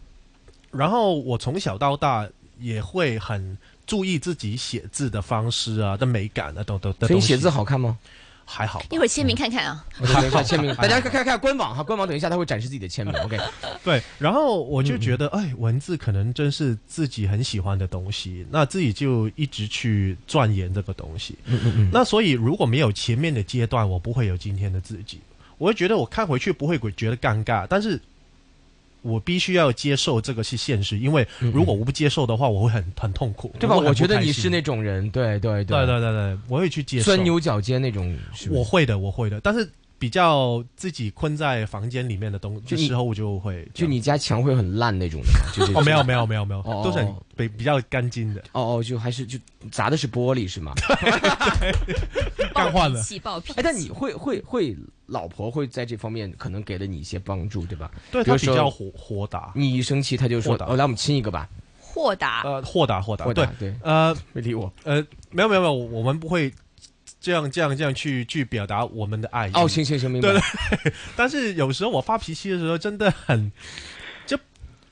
然后我从小到大也会很注意自己写字的方式啊、的美感啊，等等的东西。所以你写字好看吗？还好，一会儿签名看看啊。我 等一下签名，大家看看看官网哈，官网等一下他会展示自己的签名。OK，对，然后我就觉得，哎，文字可能真是自己很喜欢的东西，那自己就一直去钻研这个东西。嗯嗯嗯，那所以如果没有前面的阶段，我不会有今天的自己。我会觉得我看回去不会觉得尴尬，但是我必须要接受这个是现实，因为如果我不接受的话，我会很很痛苦，对吧？我觉得你是那种人，对对对。对对对，我会去接受。钻牛角尖那种，我会的，我会的，但是比较自己困在房间里面的东就你的时候，我就会就你家墙会很烂那种的吗？就是哦，没有没有没有没有，哦都是很比比较干净的。哦哦，就还是就砸的是玻璃是吗？干换了气暴脾气。哎，但你会会会，老婆会在这方面可能给了你一些帮助，对吧？对他比较豁豁达，你一生气他就说豁：“达哦，来我们亲一个吧。豁达，呃，豁达豁达，对。对。呃，没理我，呃，没有没有没有，我们不会这样这样这样去去表达我们的爱意。哦行行行明白对对，但是有时候我发脾气的时候，真的很就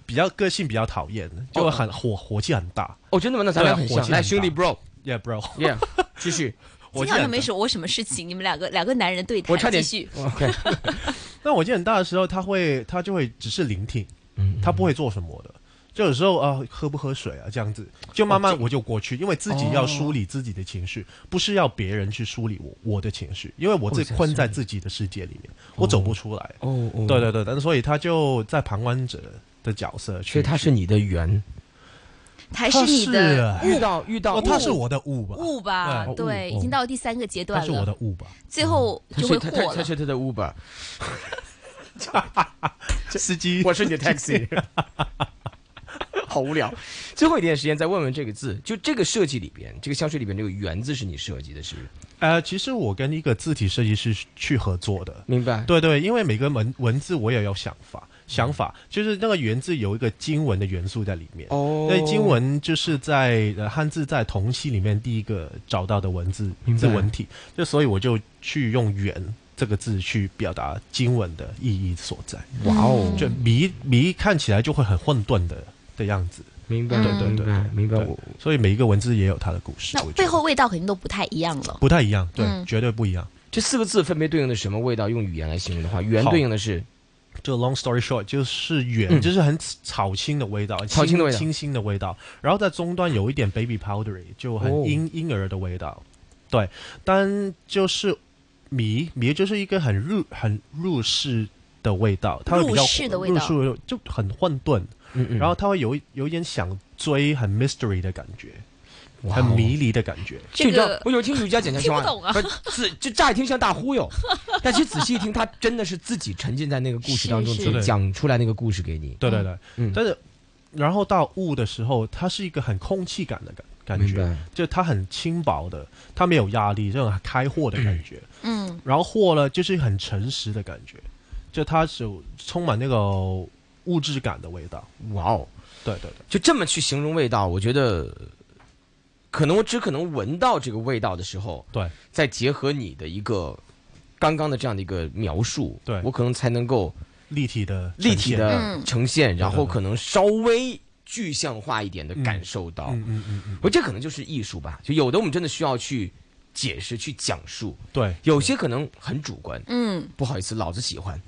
比较个性比较讨厌，就很火火气很大。哦，真的吗？那咱俩很像。对火气来，兄弟，bro，，Yeah bro，yeah，继续。火气很大 今天好像没什我什么事情，你们两个两个男人对谈，我差点继续。OK，那我气很大的时候，他会他就会只是聆听，嗯他不会做什么的。就有时候啊，喝不喝水啊，这样子，就慢慢我就过去，因为自己要梳理自己的情绪，不是要别人去梳理我我的情绪，因为我自己困在自己的世界里面，我走不出来。哦哦，对对对，但所以他就在旁观者的角色去，所以他是你的缘，还是你的遇到遇到哦，他是我的物吧？物吧？对已经到第三个阶段了。他是我的物吧？最后他就是会他火了。他他是他的 Uber，司机，我是你的 taxi。好无聊。最后一点时间再问问这个字，就这个设计里边，这个香水里边这个“圆”字是你设计的，是不是？呃，其实我跟一个字体设计师去合作的，明白？对对，因为每个文文字我也有想法，想法就是那个“圆”字有一个经文的元素在里面。哦那经文就是在呃汉字在同期里面第一个找到的文字字文体，就所以我就去用“圆”这个字去表达经文的意义所在。哇哦就谜谜看起来就会很混沌的的样子。明白，对对对，明白，明白。对我所以每一个文字也有它的故事，那我觉得背后味道肯定都不太一样了。不太一样，对，嗯绝对不一样。这四个字分别对应的什么味道？用语言来形容的话，语言对应的是就 long story short，就是远，嗯就是很草青的味道，草青的味道清新的味道。然后在中段有一点 baby powdery，就很哦婴、婴儿的味道。对，但就是米米就是一个很入很入世的味道，它会比较入世的味道入世的味道就很混沌，嗯嗯。然后他会有有一点想追很 mystery 的感觉，很迷离的感觉。就你知道，我有听瑜伽讲讲听不懂啊。是就乍一听像大忽悠，但其实仔细一听，他真的是自己沉浸在那个故事当中，是自己讲出来那个故事给你。对对对，嗯。但是然后到雾的时候，它是一个很空气感的感感觉就它很轻薄的，它没有压力，这种开阔的感觉。嗯，然后货呢，就是很诚实的感觉，就它是有充满那个物质感的味道。哇哦，对对对，就这么去形容味道，我觉得可能我只可能闻到这个味道的时候，对，再结合你的一个刚刚的这样的一个描述，对。我可能才能够立体的立体的嗯。呈现，然后可能稍微具象化一点的感受到。嗯嗯嗯嗯，我这可能就是艺术吧，就有的我们真的需要去解释、去讲述，对。有些可能很主观。嗯，不好意思，老子喜欢，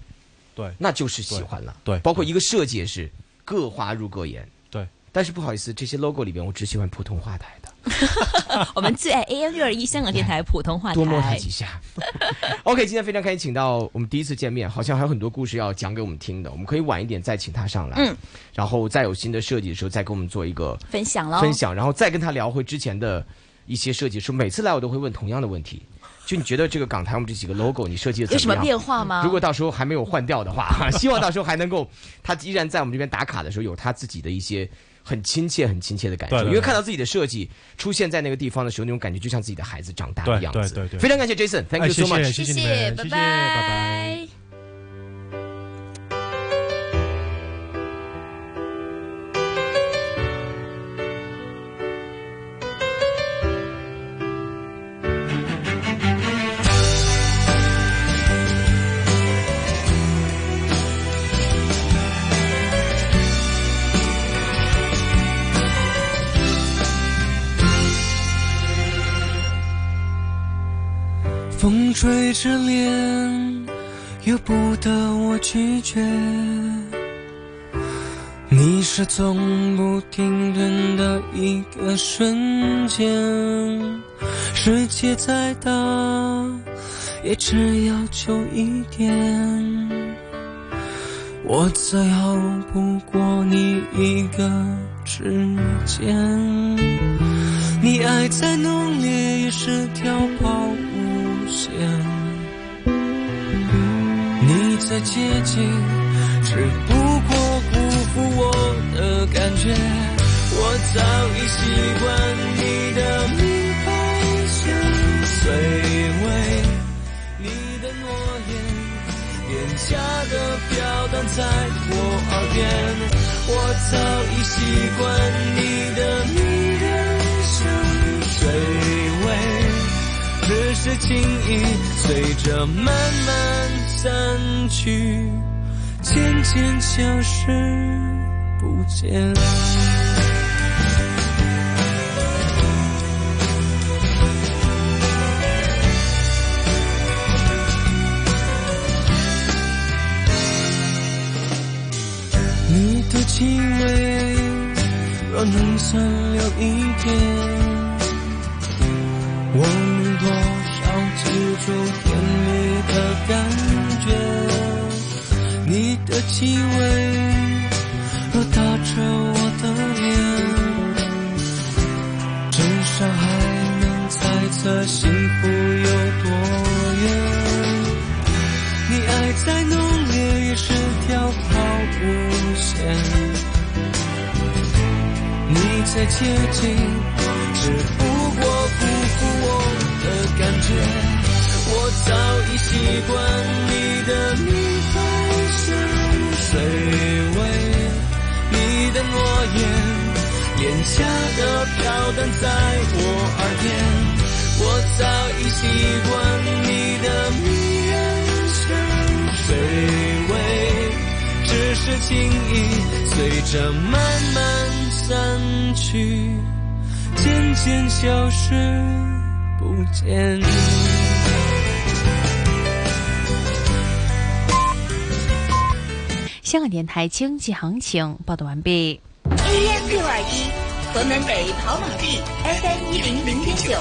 对那就是喜欢了。对，包括一个设计也是各花入各眼。对，但是不好意思，这些 logo 里边我只喜欢普通话台的，我们最爱 AM 六二一香港电台普通话台多摸他几。下。OK，今天非常开心，请到我们第一次见面，好像还有很多故事要讲给我们听的，我们可以晚一点再请他上来，嗯，然后再有新的设计的时候再跟我们做一个分享喽，分享，然后再跟他聊回之前的一些设计。说每次来我都会问同样的问题，就你觉得这个港台我们这几个 logo 你设计的有什么样？变化吗？如果到时候还没有换掉的话，希望到时候还能够他依然在我们这边打卡的时候有他自己的一些。很亲切、很亲切的感受，对对对因为看到自己的设计出现在那个地方的时候，那种感觉就像自己的孩子长大的样子。对对对非常感谢 Jason，Thank 哎 you so much，谢谢谢谢，拜拜。风吹着脸，由不得我拒绝。你是从不停顿的一个瞬间，世界再大，也只要求一点。我再好不过你一个指尖。你爱再浓烈也是条抛物线，的接近，只不过辜负我的感觉。我早已习惯你的名牌香水味，你的诺言廉价的飘荡在我耳边。我早已习惯你的迷人香水味，只是情意随着慢慢散去，渐渐消失不见。你的气味，若能残留一点，我能多少记住甜蜜的感觉？你的气味，若打着我的脸，至少还能猜测幸福有多远。你爱再浓烈，也是条抛物线。你再接近，只不过辜负我的感觉。我早已习惯你的名牌香水味，你的诺言廉价的飘荡在我耳边。我早已习惯你的迷人香水味，只只是情意随着慢慢散去，渐渐消失不见。香港电台经济行情报道完毕。AM 六二一，河门北跑马地 FM 一零零点九，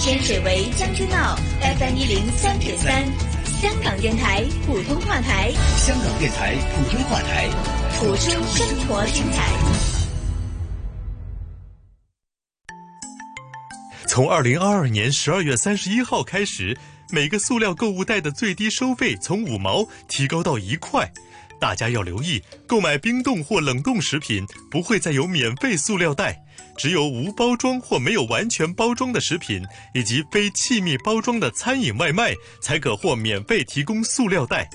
天水围将军澳 FM 一零三点三，香港电台普通话台，香港电台普通话台，谱出生活精彩。从二零二二年十二月三十一号开始，每个塑料购物袋的最低收费从五毛提高到一块。大家要留意，购买冰冻或冷冻食品不会再有免费塑料袋，只有无包装或没有完全包装的食品以及非气密包装的餐饮外卖才可获免费提供塑料袋。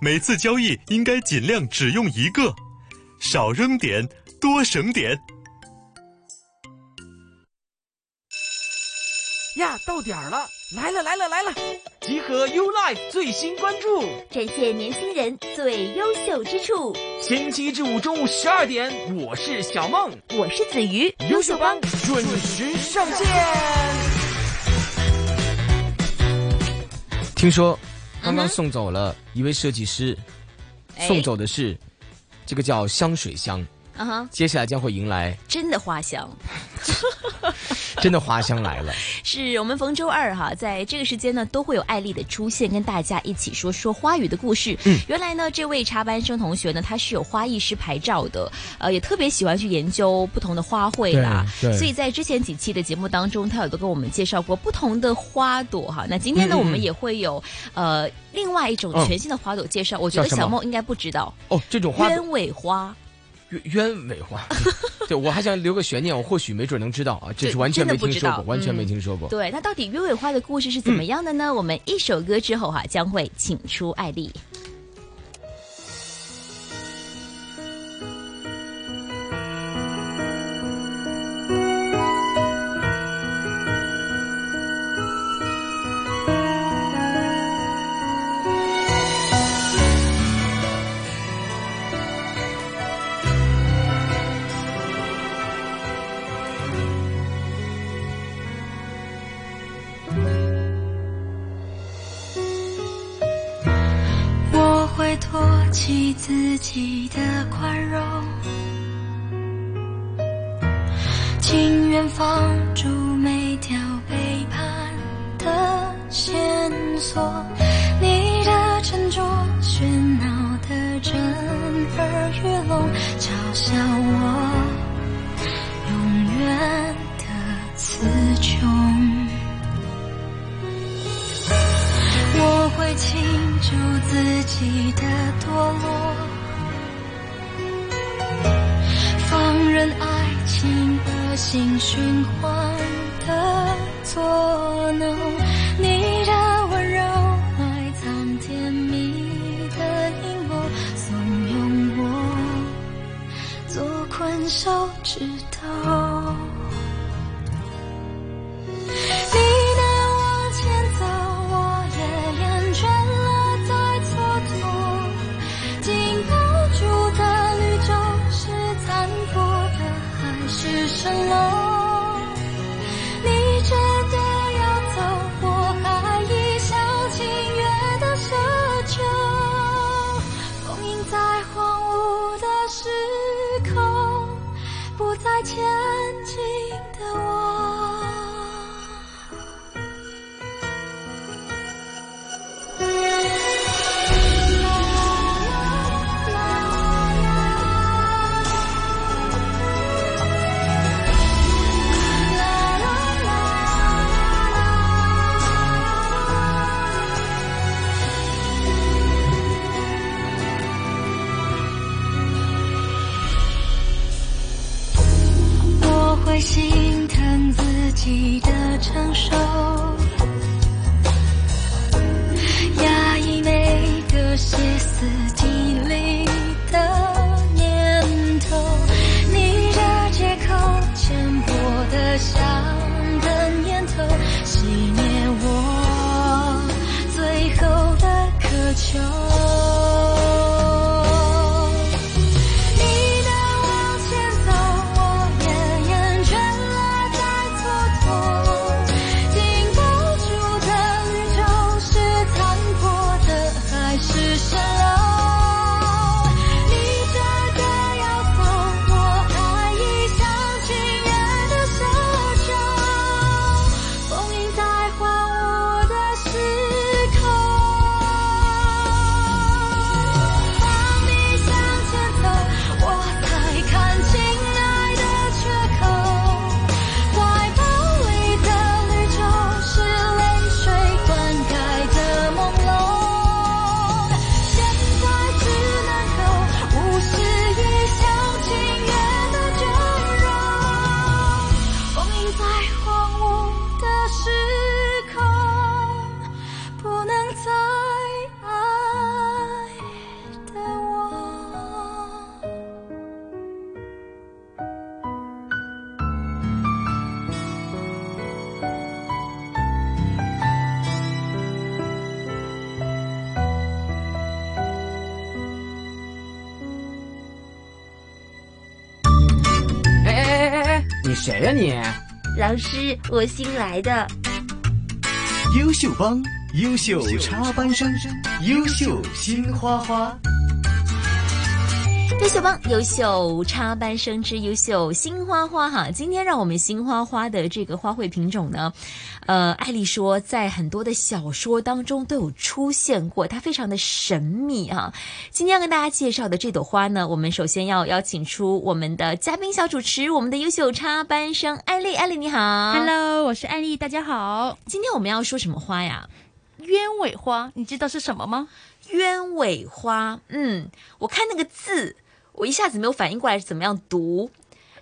每次交易应该尽量只用一个，少扔点，多省点。呀，到点儿了，来了来了来了！集合 U Life 最新关注，展现年轻人最优秀之处。星期一至五中午十二点，我是小梦，我是子瑜，优秀帮。准时上线。听说刚刚送走了一位设计师，哎。送走的是这个叫香水香，啊哈，接下来将会迎来真的花香。真的花香来了。是我们逢周二哈，在这个时间呢，都会有艾丽的出现，跟大家一起说说花语的故事。嗯，原来呢，这位插班生同学呢，他是有花艺师牌照的，呃，也特别喜欢去研究不同的花卉啦。对对所以在之前几期的节目当中，他有都跟我们介绍过不同的花朵哈。那今天呢，我们也会有呃另外一种嗯全新的花朵介绍。我觉得小梦应该不知道哦，这种花鸢尾花。鸢鸢尾花，对我还想留个悬念，我或许没准能知道啊，这是完全没听说过，完全没听说过。对，那到底鸢尾花的故事是怎么样的呢？我们一首歌之后哈、将会请出艾丽。自己的宽容，情愿放逐每条背叛的线索。你的沉着喧闹的震耳欲聋，嘲笑我永远的词穷。我会庆祝自己的心循环的作弄。求。你？老师，我新来的。优秀帮，优秀插班生，优秀新花花。优秀帮，优秀插班生之优秀新花花哈。今天让我们新花花的这个花卉品种呢，呃，艾丽说在很多的小说当中都有出现过，它非常的神秘哈。今天要跟大家介绍的这朵花呢，我们首先要邀请出我们的嘉宾小主持，我们的优秀插班生艾丽，艾丽你好 Hello，我是艾丽，大家好。今天我们要说什么花呀？鸢尾花，你知道是什么吗？鸢尾花，嗯，我看那个字，我一下子没有反应过来是怎么样读。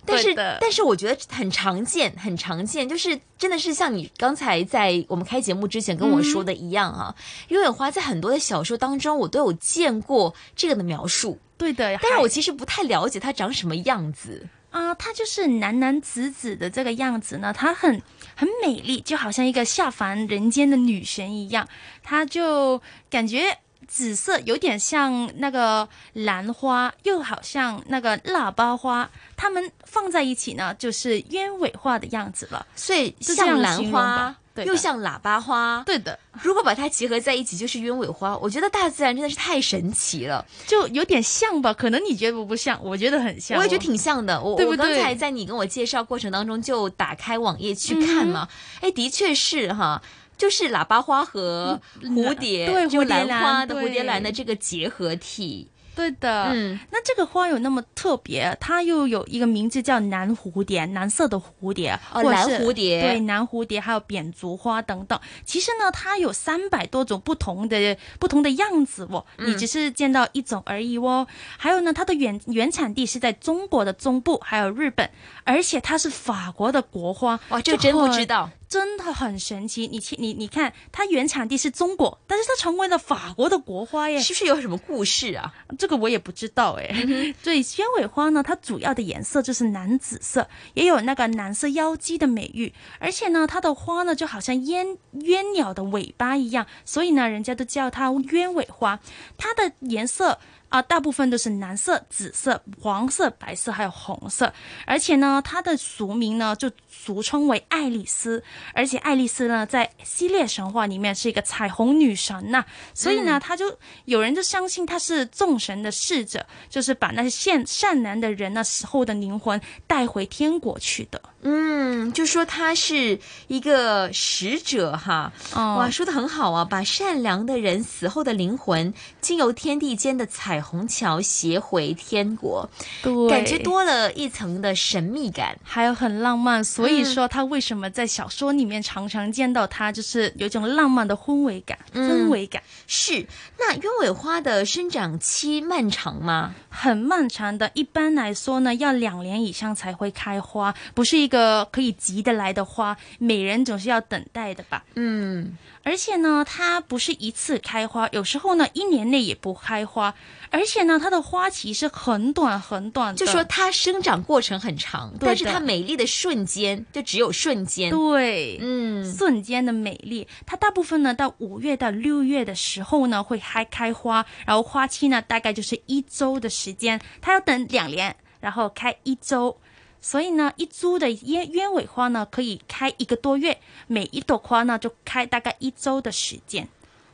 但是，但是我觉得很常见，很常见，就是真的是像你刚才在我们开节目之前跟我说的一样啊，鸢尾花在很多的小说当中我都有见过这个的描述。对的，但是我其实不太了解它长什么样子。啊、它就是男男子子的这个样子呢，它很很美丽，就好像一个下凡人间的女神一样，它就感觉。紫色有点像那个兰花，又好像那个腊八花，它们放在一起呢，就是鸢尾花的样子了。所以像兰花，对又像喇叭花。对的，如果把它结合在一起，就是鸢尾花。我觉得大自然真的是太神奇了，就有点像吧？可能你觉得不像，我觉得很像哦。我也觉得挺像的。我我刚才在你跟我介绍过程当中，就打开网页去看嘛。哎、的确是哈。就是喇叭花和蝴蝶，嗯对就蝴蝶兰花的蝴蝶兰的这个结合体。对的，嗯，那这个花有那么特别，它又有一个名字叫蓝蝴蝶，蓝色的蝴蝶，哦蓝蝴蝶对，蓝蝴蝶，还有扁足花等等。其实呢，它有三百多种不同的不同的样子哦，嗯你只是见到一种而已哦。还有呢，它的原原产地是在中国的中部，还有日本，而且它是法国的国花。哇，这个真不知道。真的很神奇，你去你你看，它原产地是中国，但是它成为了法国的国花耶，是不是有什么故事啊？这个我也不知道哎。嗯所以鸢尾花呢，它主要的颜色就是蓝紫色，也有那个蓝色妖姬的美誉，而且呢，它的花呢就好像鸢鸢鸟的尾巴一样，所以呢，人家都叫它鸢尾花。它的颜色。啊，大部分都是蓝色、紫色、黄色、白色，还有红色。而且呢，它的俗名呢就俗称为爱丽丝。而且爱丽丝呢，在希腊神话里面是一个彩虹女神呐、所以呢，嗯他就有人就相信她是众神的使者，就是把那些善善男的人呢死后的灵魂带回天国去的。嗯，就说他是一个使者哈，哦哇，说的很好啊，把善良的人死后的灵魂经由天地间的彩虹桥斜回天国，对感觉多了一层的神秘感。还有很浪漫，所以说他为什么在小说里面常常见到他，就是有一种浪漫的氛围感，氛围感。是，那鸢尾花的生长期漫长吗？很漫长的，一般来说呢，要两年以上才会开花，不是一个可以急得来的花，每人总是要等待的吧。嗯，而且呢，它不是一次开花，有时候呢，一年内也不开花，而且呢，它的花期是很短很短的，就说它生长过程很长，对但是它美丽的瞬间就只有瞬间。对，嗯，瞬间的美丽。它大部分呢，到五月到六月的时候呢，会开开花，然后花期呢，大概就是一周的时间，它要等两年，然后开一周。所以呢，一株的鸢鸢尾花呢，可以开一个多月，每一朵花呢就开大概一周的时间。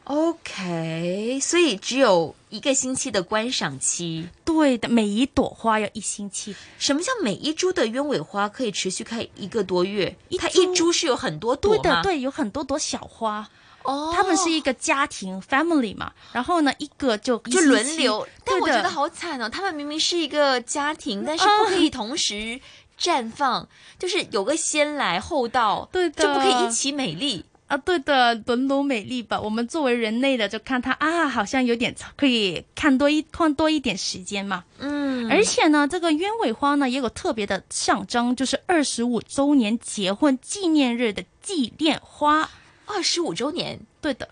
OK，所以只有一个星期的观赏期。对的，每一朵花要一星期。什么叫每一株的鸢尾花可以持续开一个多月？它一株是有很多朵吗？对的，对，有很多朵小花。哦，他们是一个家庭 family 嘛，然后呢，一个就一就轮流。但我觉得好惨哦，他们明明是一个家庭，但是不可以同时绽放，就是有个先来后到，对的就不可以一起美丽。啊，对的，轮流美丽吧。我们作为人类的，就看它啊，好像有点可以看多一看多一点时间嘛。嗯而且呢，这个鸢尾花呢也有特别的象征，就是二十五周年结婚纪念日的纪念花。二十五周年，对的，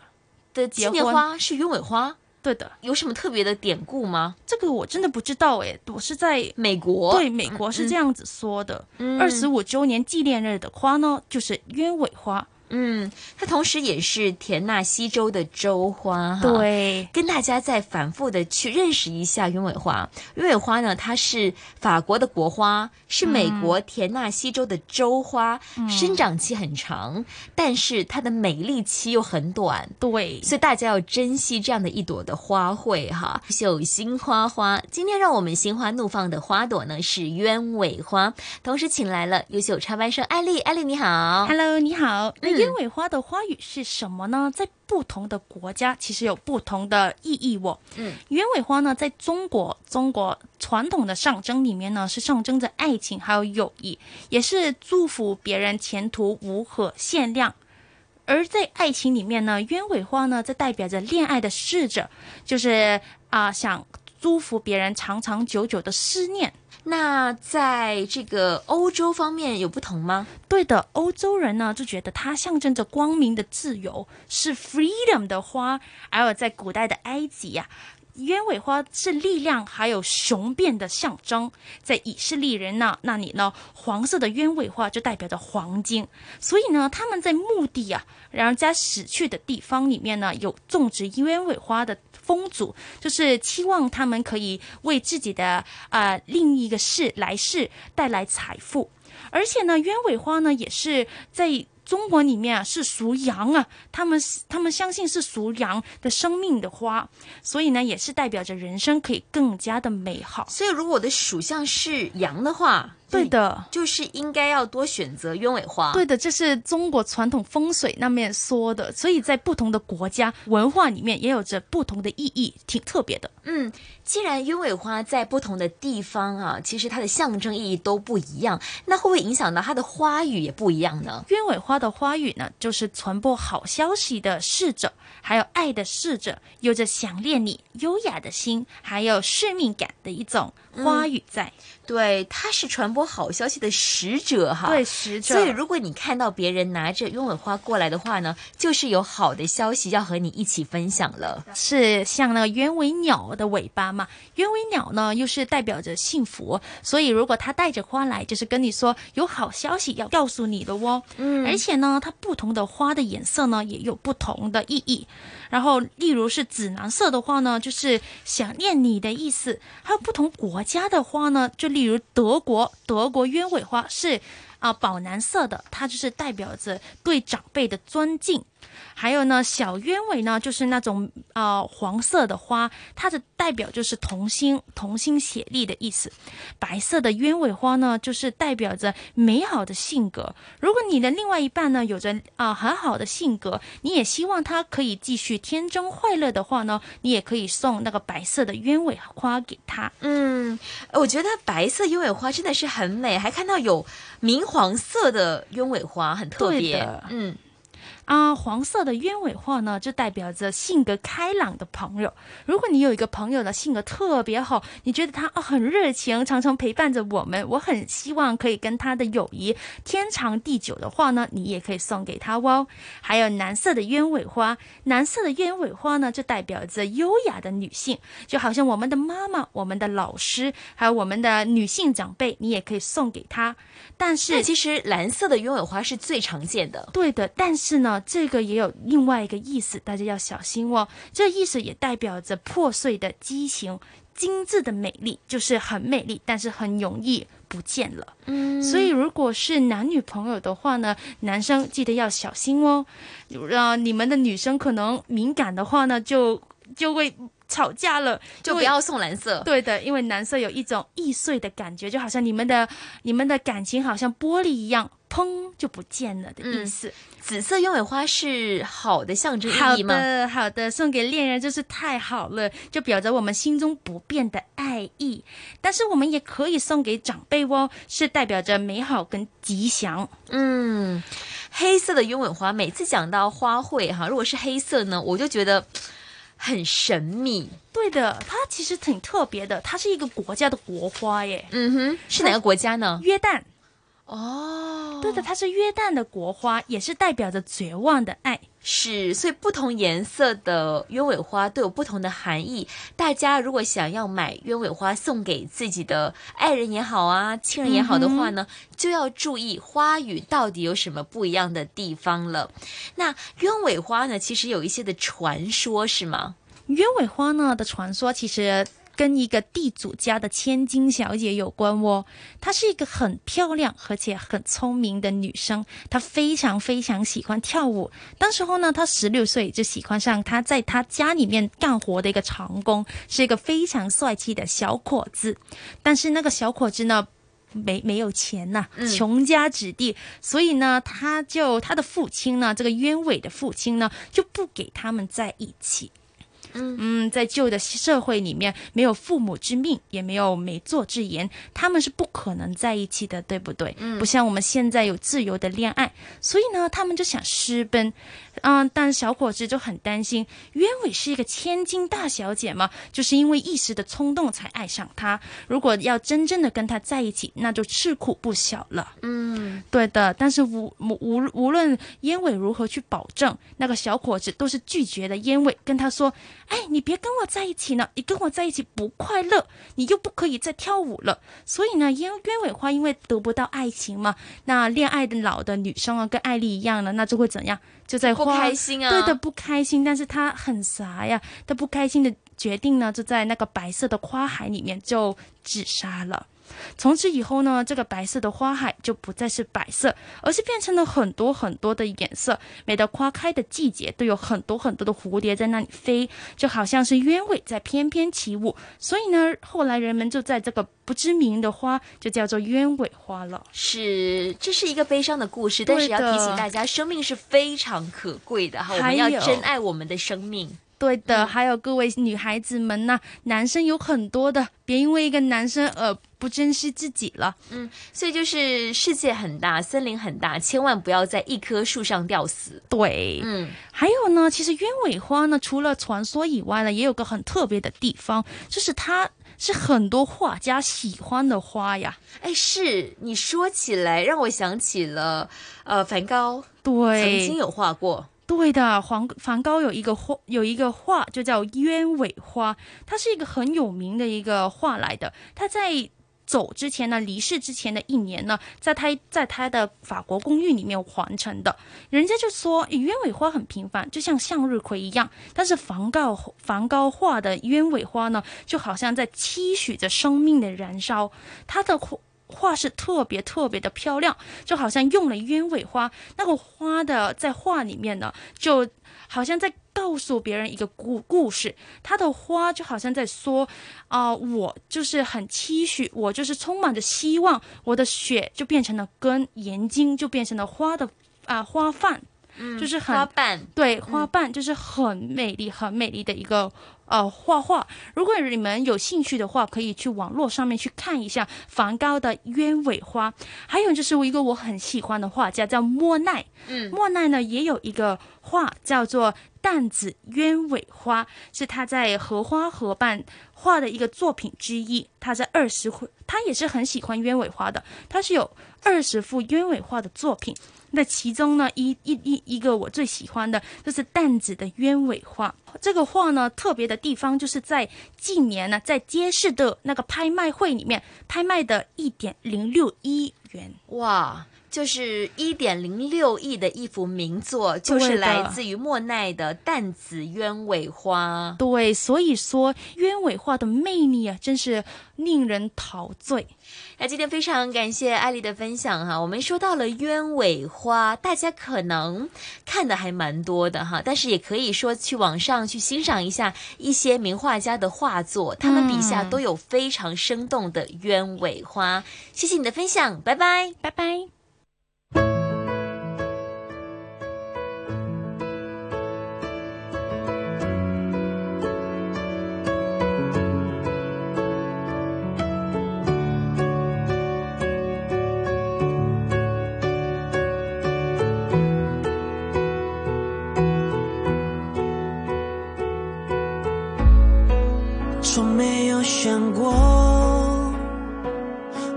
的纪念花是鸢尾花。对的，有什么特别的典故吗？这个我真的不知道诶，我是在美国，对，美国是这样子说的。二十五周年纪念日的花呢，就是鸢尾花。嗯，它同时也是田纳西州的州花哈。对，跟大家再反复的去认识一下鸢尾花。鸢尾花呢，它是法国的国花，是美国田纳西州的州花，嗯生长期很长，但是它的美丽期又很短。对，所以大家要珍惜这样的一朵的花卉哈。秀心花花，今天让我们心花怒放的花朵呢是鸢尾花，同时请来了优秀插班生艾丽，艾丽你好 Hello，你好。鸢尾花的花语是什么呢？在不同的国家其实有不同的意义哦。嗯，鸢尾花呢，在中国中国传统的象征里面呢，是象征着爱情还有友谊，也是祝福别人前途无可限量。而在爱情里面呢，鸢尾花呢，这代表着恋爱的逝者，就是啊、想祝福别人长长久久的思念。那在这个欧洲方面有不同吗？对的，欧洲人呢就觉得它象征着光明的自由，是 freedom 的花。还有在古代的埃及呀、鸢尾花是力量还有雄辩的象征。在以色列人那那里呢，黄色的鸢尾花就代表着黄金，所以呢，他们在墓地啊，人家死去的地方里面呢，有种植鸢尾花的。风俗就是期望他们可以为自己的呃另一个世来世带来财富，而且呢，鸢尾花呢也是在中国里面啊是属羊啊，他们他们相信是属羊的生命的花，所以呢也是代表着人生可以更加的美好。所以如果我的属相是羊的话，对的，就是应该要多选择鸢尾花。对的，这是中国传统风水那面说的，所以在不同的国家文化里面也有着不同的意义，挺特别的。嗯，既然鸢尾花在不同的地方啊，其实它的象征意义都不一样，那会不会影响到它的花语也不一样呢？鸢尾花的花语呢，就是传播好消息的使者，还有爱的使者，有着想念你、优雅的心，还有使命感的一种花语在。对，它是传播好消息的使者哈。对使者所以如果你看到别人拿着鸢尾花过来的话呢，就是有好的消息要和你一起分享了。是像那个鸢尾鸟的尾巴嘛？鸢尾鸟呢，又是代表着幸福，所以如果它带着花来，就是跟你说有好消息要告诉你的哦。嗯而且呢，它不同的花的颜色呢，也有不同的意义。然后，例如是紫蓝色的话呢，就是想念你的意思；还有不同国家的花呢，就例如德国，德国鸢尾花是啊、宝蓝色的，它就是代表着对长辈的尊敬。还有呢，小鸢尾呢，就是那种呃黄色的花，它的代表就是同心、同心协力的意思。白色的鸢尾花呢，就是代表着美好的性格。如果你的另外一半呢，有着啊、很好的性格，你也希望他可以继续天真快乐的话呢，你也可以送那个白色的鸢尾花给他。嗯，我觉得白色鸢尾花真的是很美，还看到有明黄色的鸢尾花，很特别。嗯。啊，黄色的鸢尾花呢，就代表着性格开朗的朋友。如果你有一个朋友的性格特别好，你觉得他哦很热情，常常陪伴着我们，我很希望可以跟他的友谊天长地久的话呢，你也可以送给他哦。还有蓝色的鸢尾花，蓝色的鸢尾花呢，就代表着优雅的女性，就好像我们的妈妈、我们的老师，还有我们的女性长辈，你也可以送给他。但是其实蓝色的鸢尾花是最常见的。对的，但是呢，这个也有另外一个意思，大家要小心哦。这意思也代表着破碎的激情、精致的美丽，就是很美丽，但是很容易不见了。嗯所以如果是男女朋友的话呢，男生记得要小心哦。呃，你们的女生可能敏感的话呢，就就会。吵架了，就不要送蓝色。对的，因为蓝色有一种易碎的感觉，就好像你们的你们的感情好像玻璃一样，砰就不见了的意思。紫色鸢尾花是好的象征好意义吗？的，好的，送给恋人就是太好了，就表着我们心中不变的爱意。但是我们也可以送给长辈哦，是代表着美好跟吉祥。嗯，黑色的鸢尾花，每次讲到花卉哈，如果是黑色呢，我就觉得很神秘。对的，它其实挺特别的，它是一个国家的国花耶。嗯哼，是哪个国家呢？约旦。哦，对的，它是约旦的国花，也是代表着绝望的爱。是，所以不同颜色的鸢尾花都有不同的含义。大家如果想要买鸢尾花送给自己的爱人也好啊，亲人也好的话呢，就要注意花语到底有什么不一样的地方了。那鸢尾花呢，其实有一些的传说，是吗？鸢尾花呢的传说其实。跟一个地主家的千金小姐有关哦，她是一个很漂亮而且很聪明的女生，她非常非常喜欢跳舞。当时候呢，她十六岁就喜欢上她在她家里面干活的一个长工，是一个非常帅气的小伙子。但是那个小伙子呢，没没有钱呐、穷家子弟，所以呢，他就他的父亲呢，这个鸢尾的父亲呢，就不给他们在一起。嗯，在旧的社会里面，没有父母之命，也没有媒妁之言，他们是不可能在一起的，对不对？嗯，不像我们现在有自由的恋爱，所以呢，他们就想私奔。嗯，但小伙子就很担心，鸢尾是一个千金大小姐嘛，就是因为一时的冲动才爱上她。如果要真正的跟他在一起，那就吃苦不小了。嗯，对的。但是无无无无论烟尾如何去保证，那个小伙子都是拒绝的。烟尾跟他说：“哎，你别跟我在一起呢，你跟我在一起不快乐，你又不可以再跳舞了。”所以呢，烟鸢尾花因为得不到爱情嘛，那恋爱的老的女生啊，跟艾丽一样呢，那就会怎样？就在不花开心啊对的，不开心。但是她很傻呀，她不开心的决定呢，就在那个白色的花海里面就自杀了。从此以后呢，这个白色的花海就不再是白色，而是变成了很多很多的颜色。每到花开的季节，都有很多很多的蝴蝶在那里飞，就好像是鸢尾在翩翩起舞。所以呢，后来人们就在这个不知名的花就叫做鸢尾花了。是，这是一个悲伤的故事，但是要提醒大家，生命是非常可贵的哈，我们还要珍爱我们的生命。对的，还有各位女孩子们呐、男生有很多的，别因为一个男生而不珍惜自己了。嗯，所以就是世界很大，森林很大，千万不要在一棵树上吊死。对，嗯，还有呢，其实鸢尾花呢，除了传说以外呢，也有个很特别的地方，就是它是很多画家喜欢的花呀。哎，是你说起来让我想起了，呃，梵高，对，曾经有画过。对的，梵梵高有一个画，有一个画就叫鸢尾花，它是一个很有名的一个画来的。它在走之前呢，离世之前的一年呢，在他在他的法国公寓里面完成的。人家就说鸢尾花很平凡，就像向日葵一样，但是梵高梵高画的鸢尾花呢，就好像在期许着生命的燃烧。他的画画是特别特别的漂亮，就好像用了鸢尾花，那个花的在画里面呢，就好像在告诉别人一个故故事。它的花就好像在说，啊、我就是很期许，我就是充满着希望，我的血就变成了根，眼睛就变成了花的啊、花瓣。嗯就是很花瓣对花瓣就是很美丽、很美丽的一个呃画画。如果你们有兴趣的话，可以去网络上面去看一下梵高的鸢尾花。还有就是一个我很喜欢的画家叫莫奈，嗯莫奈呢也有一个画叫做《淡紫鸢尾花》，是他在荷花河畔画的一个作品之一。他在二十幅，他也是很喜欢鸢尾花的，他是有二十幅鸢尾花的作品。那其中呢，一一一一个我最喜欢的就是淡紫的鸢尾花。这个画呢，特别的地方就是在近年呢，在街市的那个拍卖会里面拍卖的一点零六一元。哇，就是一点零六亿的一幅名作，就是来自于莫奈的《淡紫鸢尾花》。对，所以说鸢尾花的魅力啊，真是令人陶醉。那今天非常感谢艾丽的分享哈，我们说到了鸢尾花，大家可能看的还蛮多的哈，但是也可以说去网上去欣赏一下一些名画家的画作，他们笔下嗯都有非常生动的鸢尾花。谢谢你的分享，拜拜，拜拜。有想过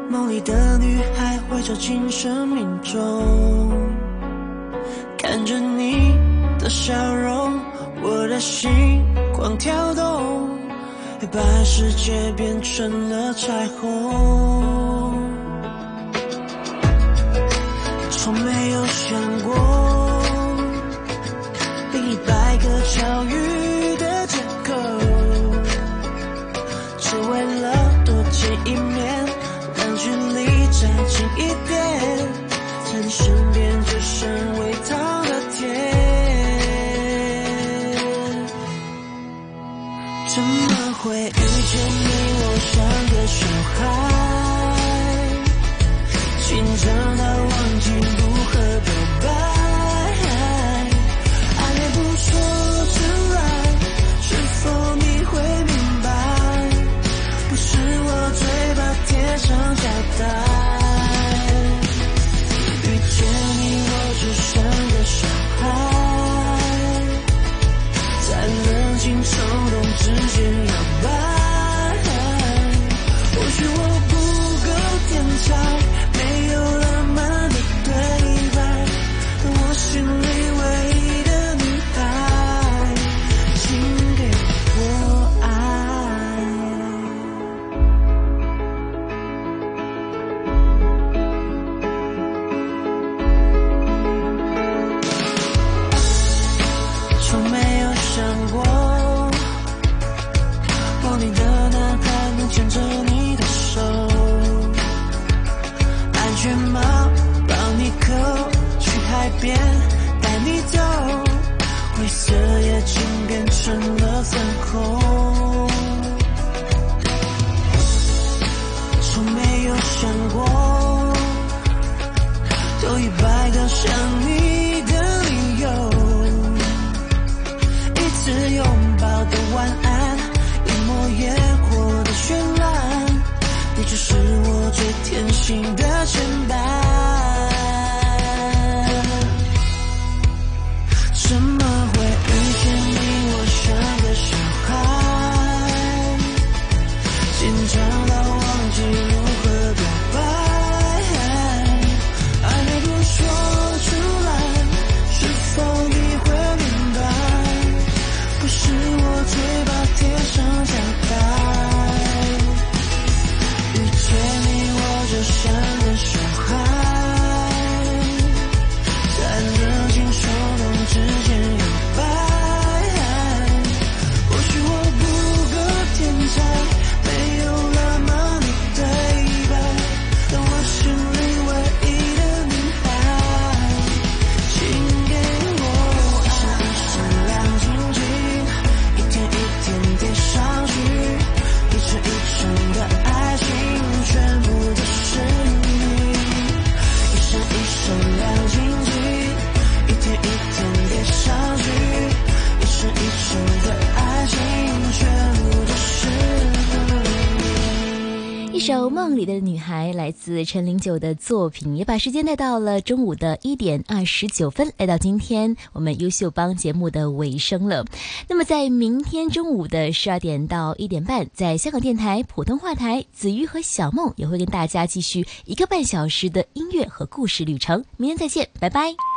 梦里的女孩会走进生命中，看着你的笑容，我的心狂跳动，把世界变成了彩虹。从没有想过，一百个巧遇近一点，在你身边只剩微糖的甜。怎么会遇见你？我像个小孩，自陈零九的作品，也把时间带到了中午的一点二十九分，来到今天我们优秀帮节目的尾声了。那么在明天中午的十二点到一点半，在香港电台普通话台，子瑜和小梦也会跟大家继续一个半小时的音乐和故事旅程。明天再见，拜拜。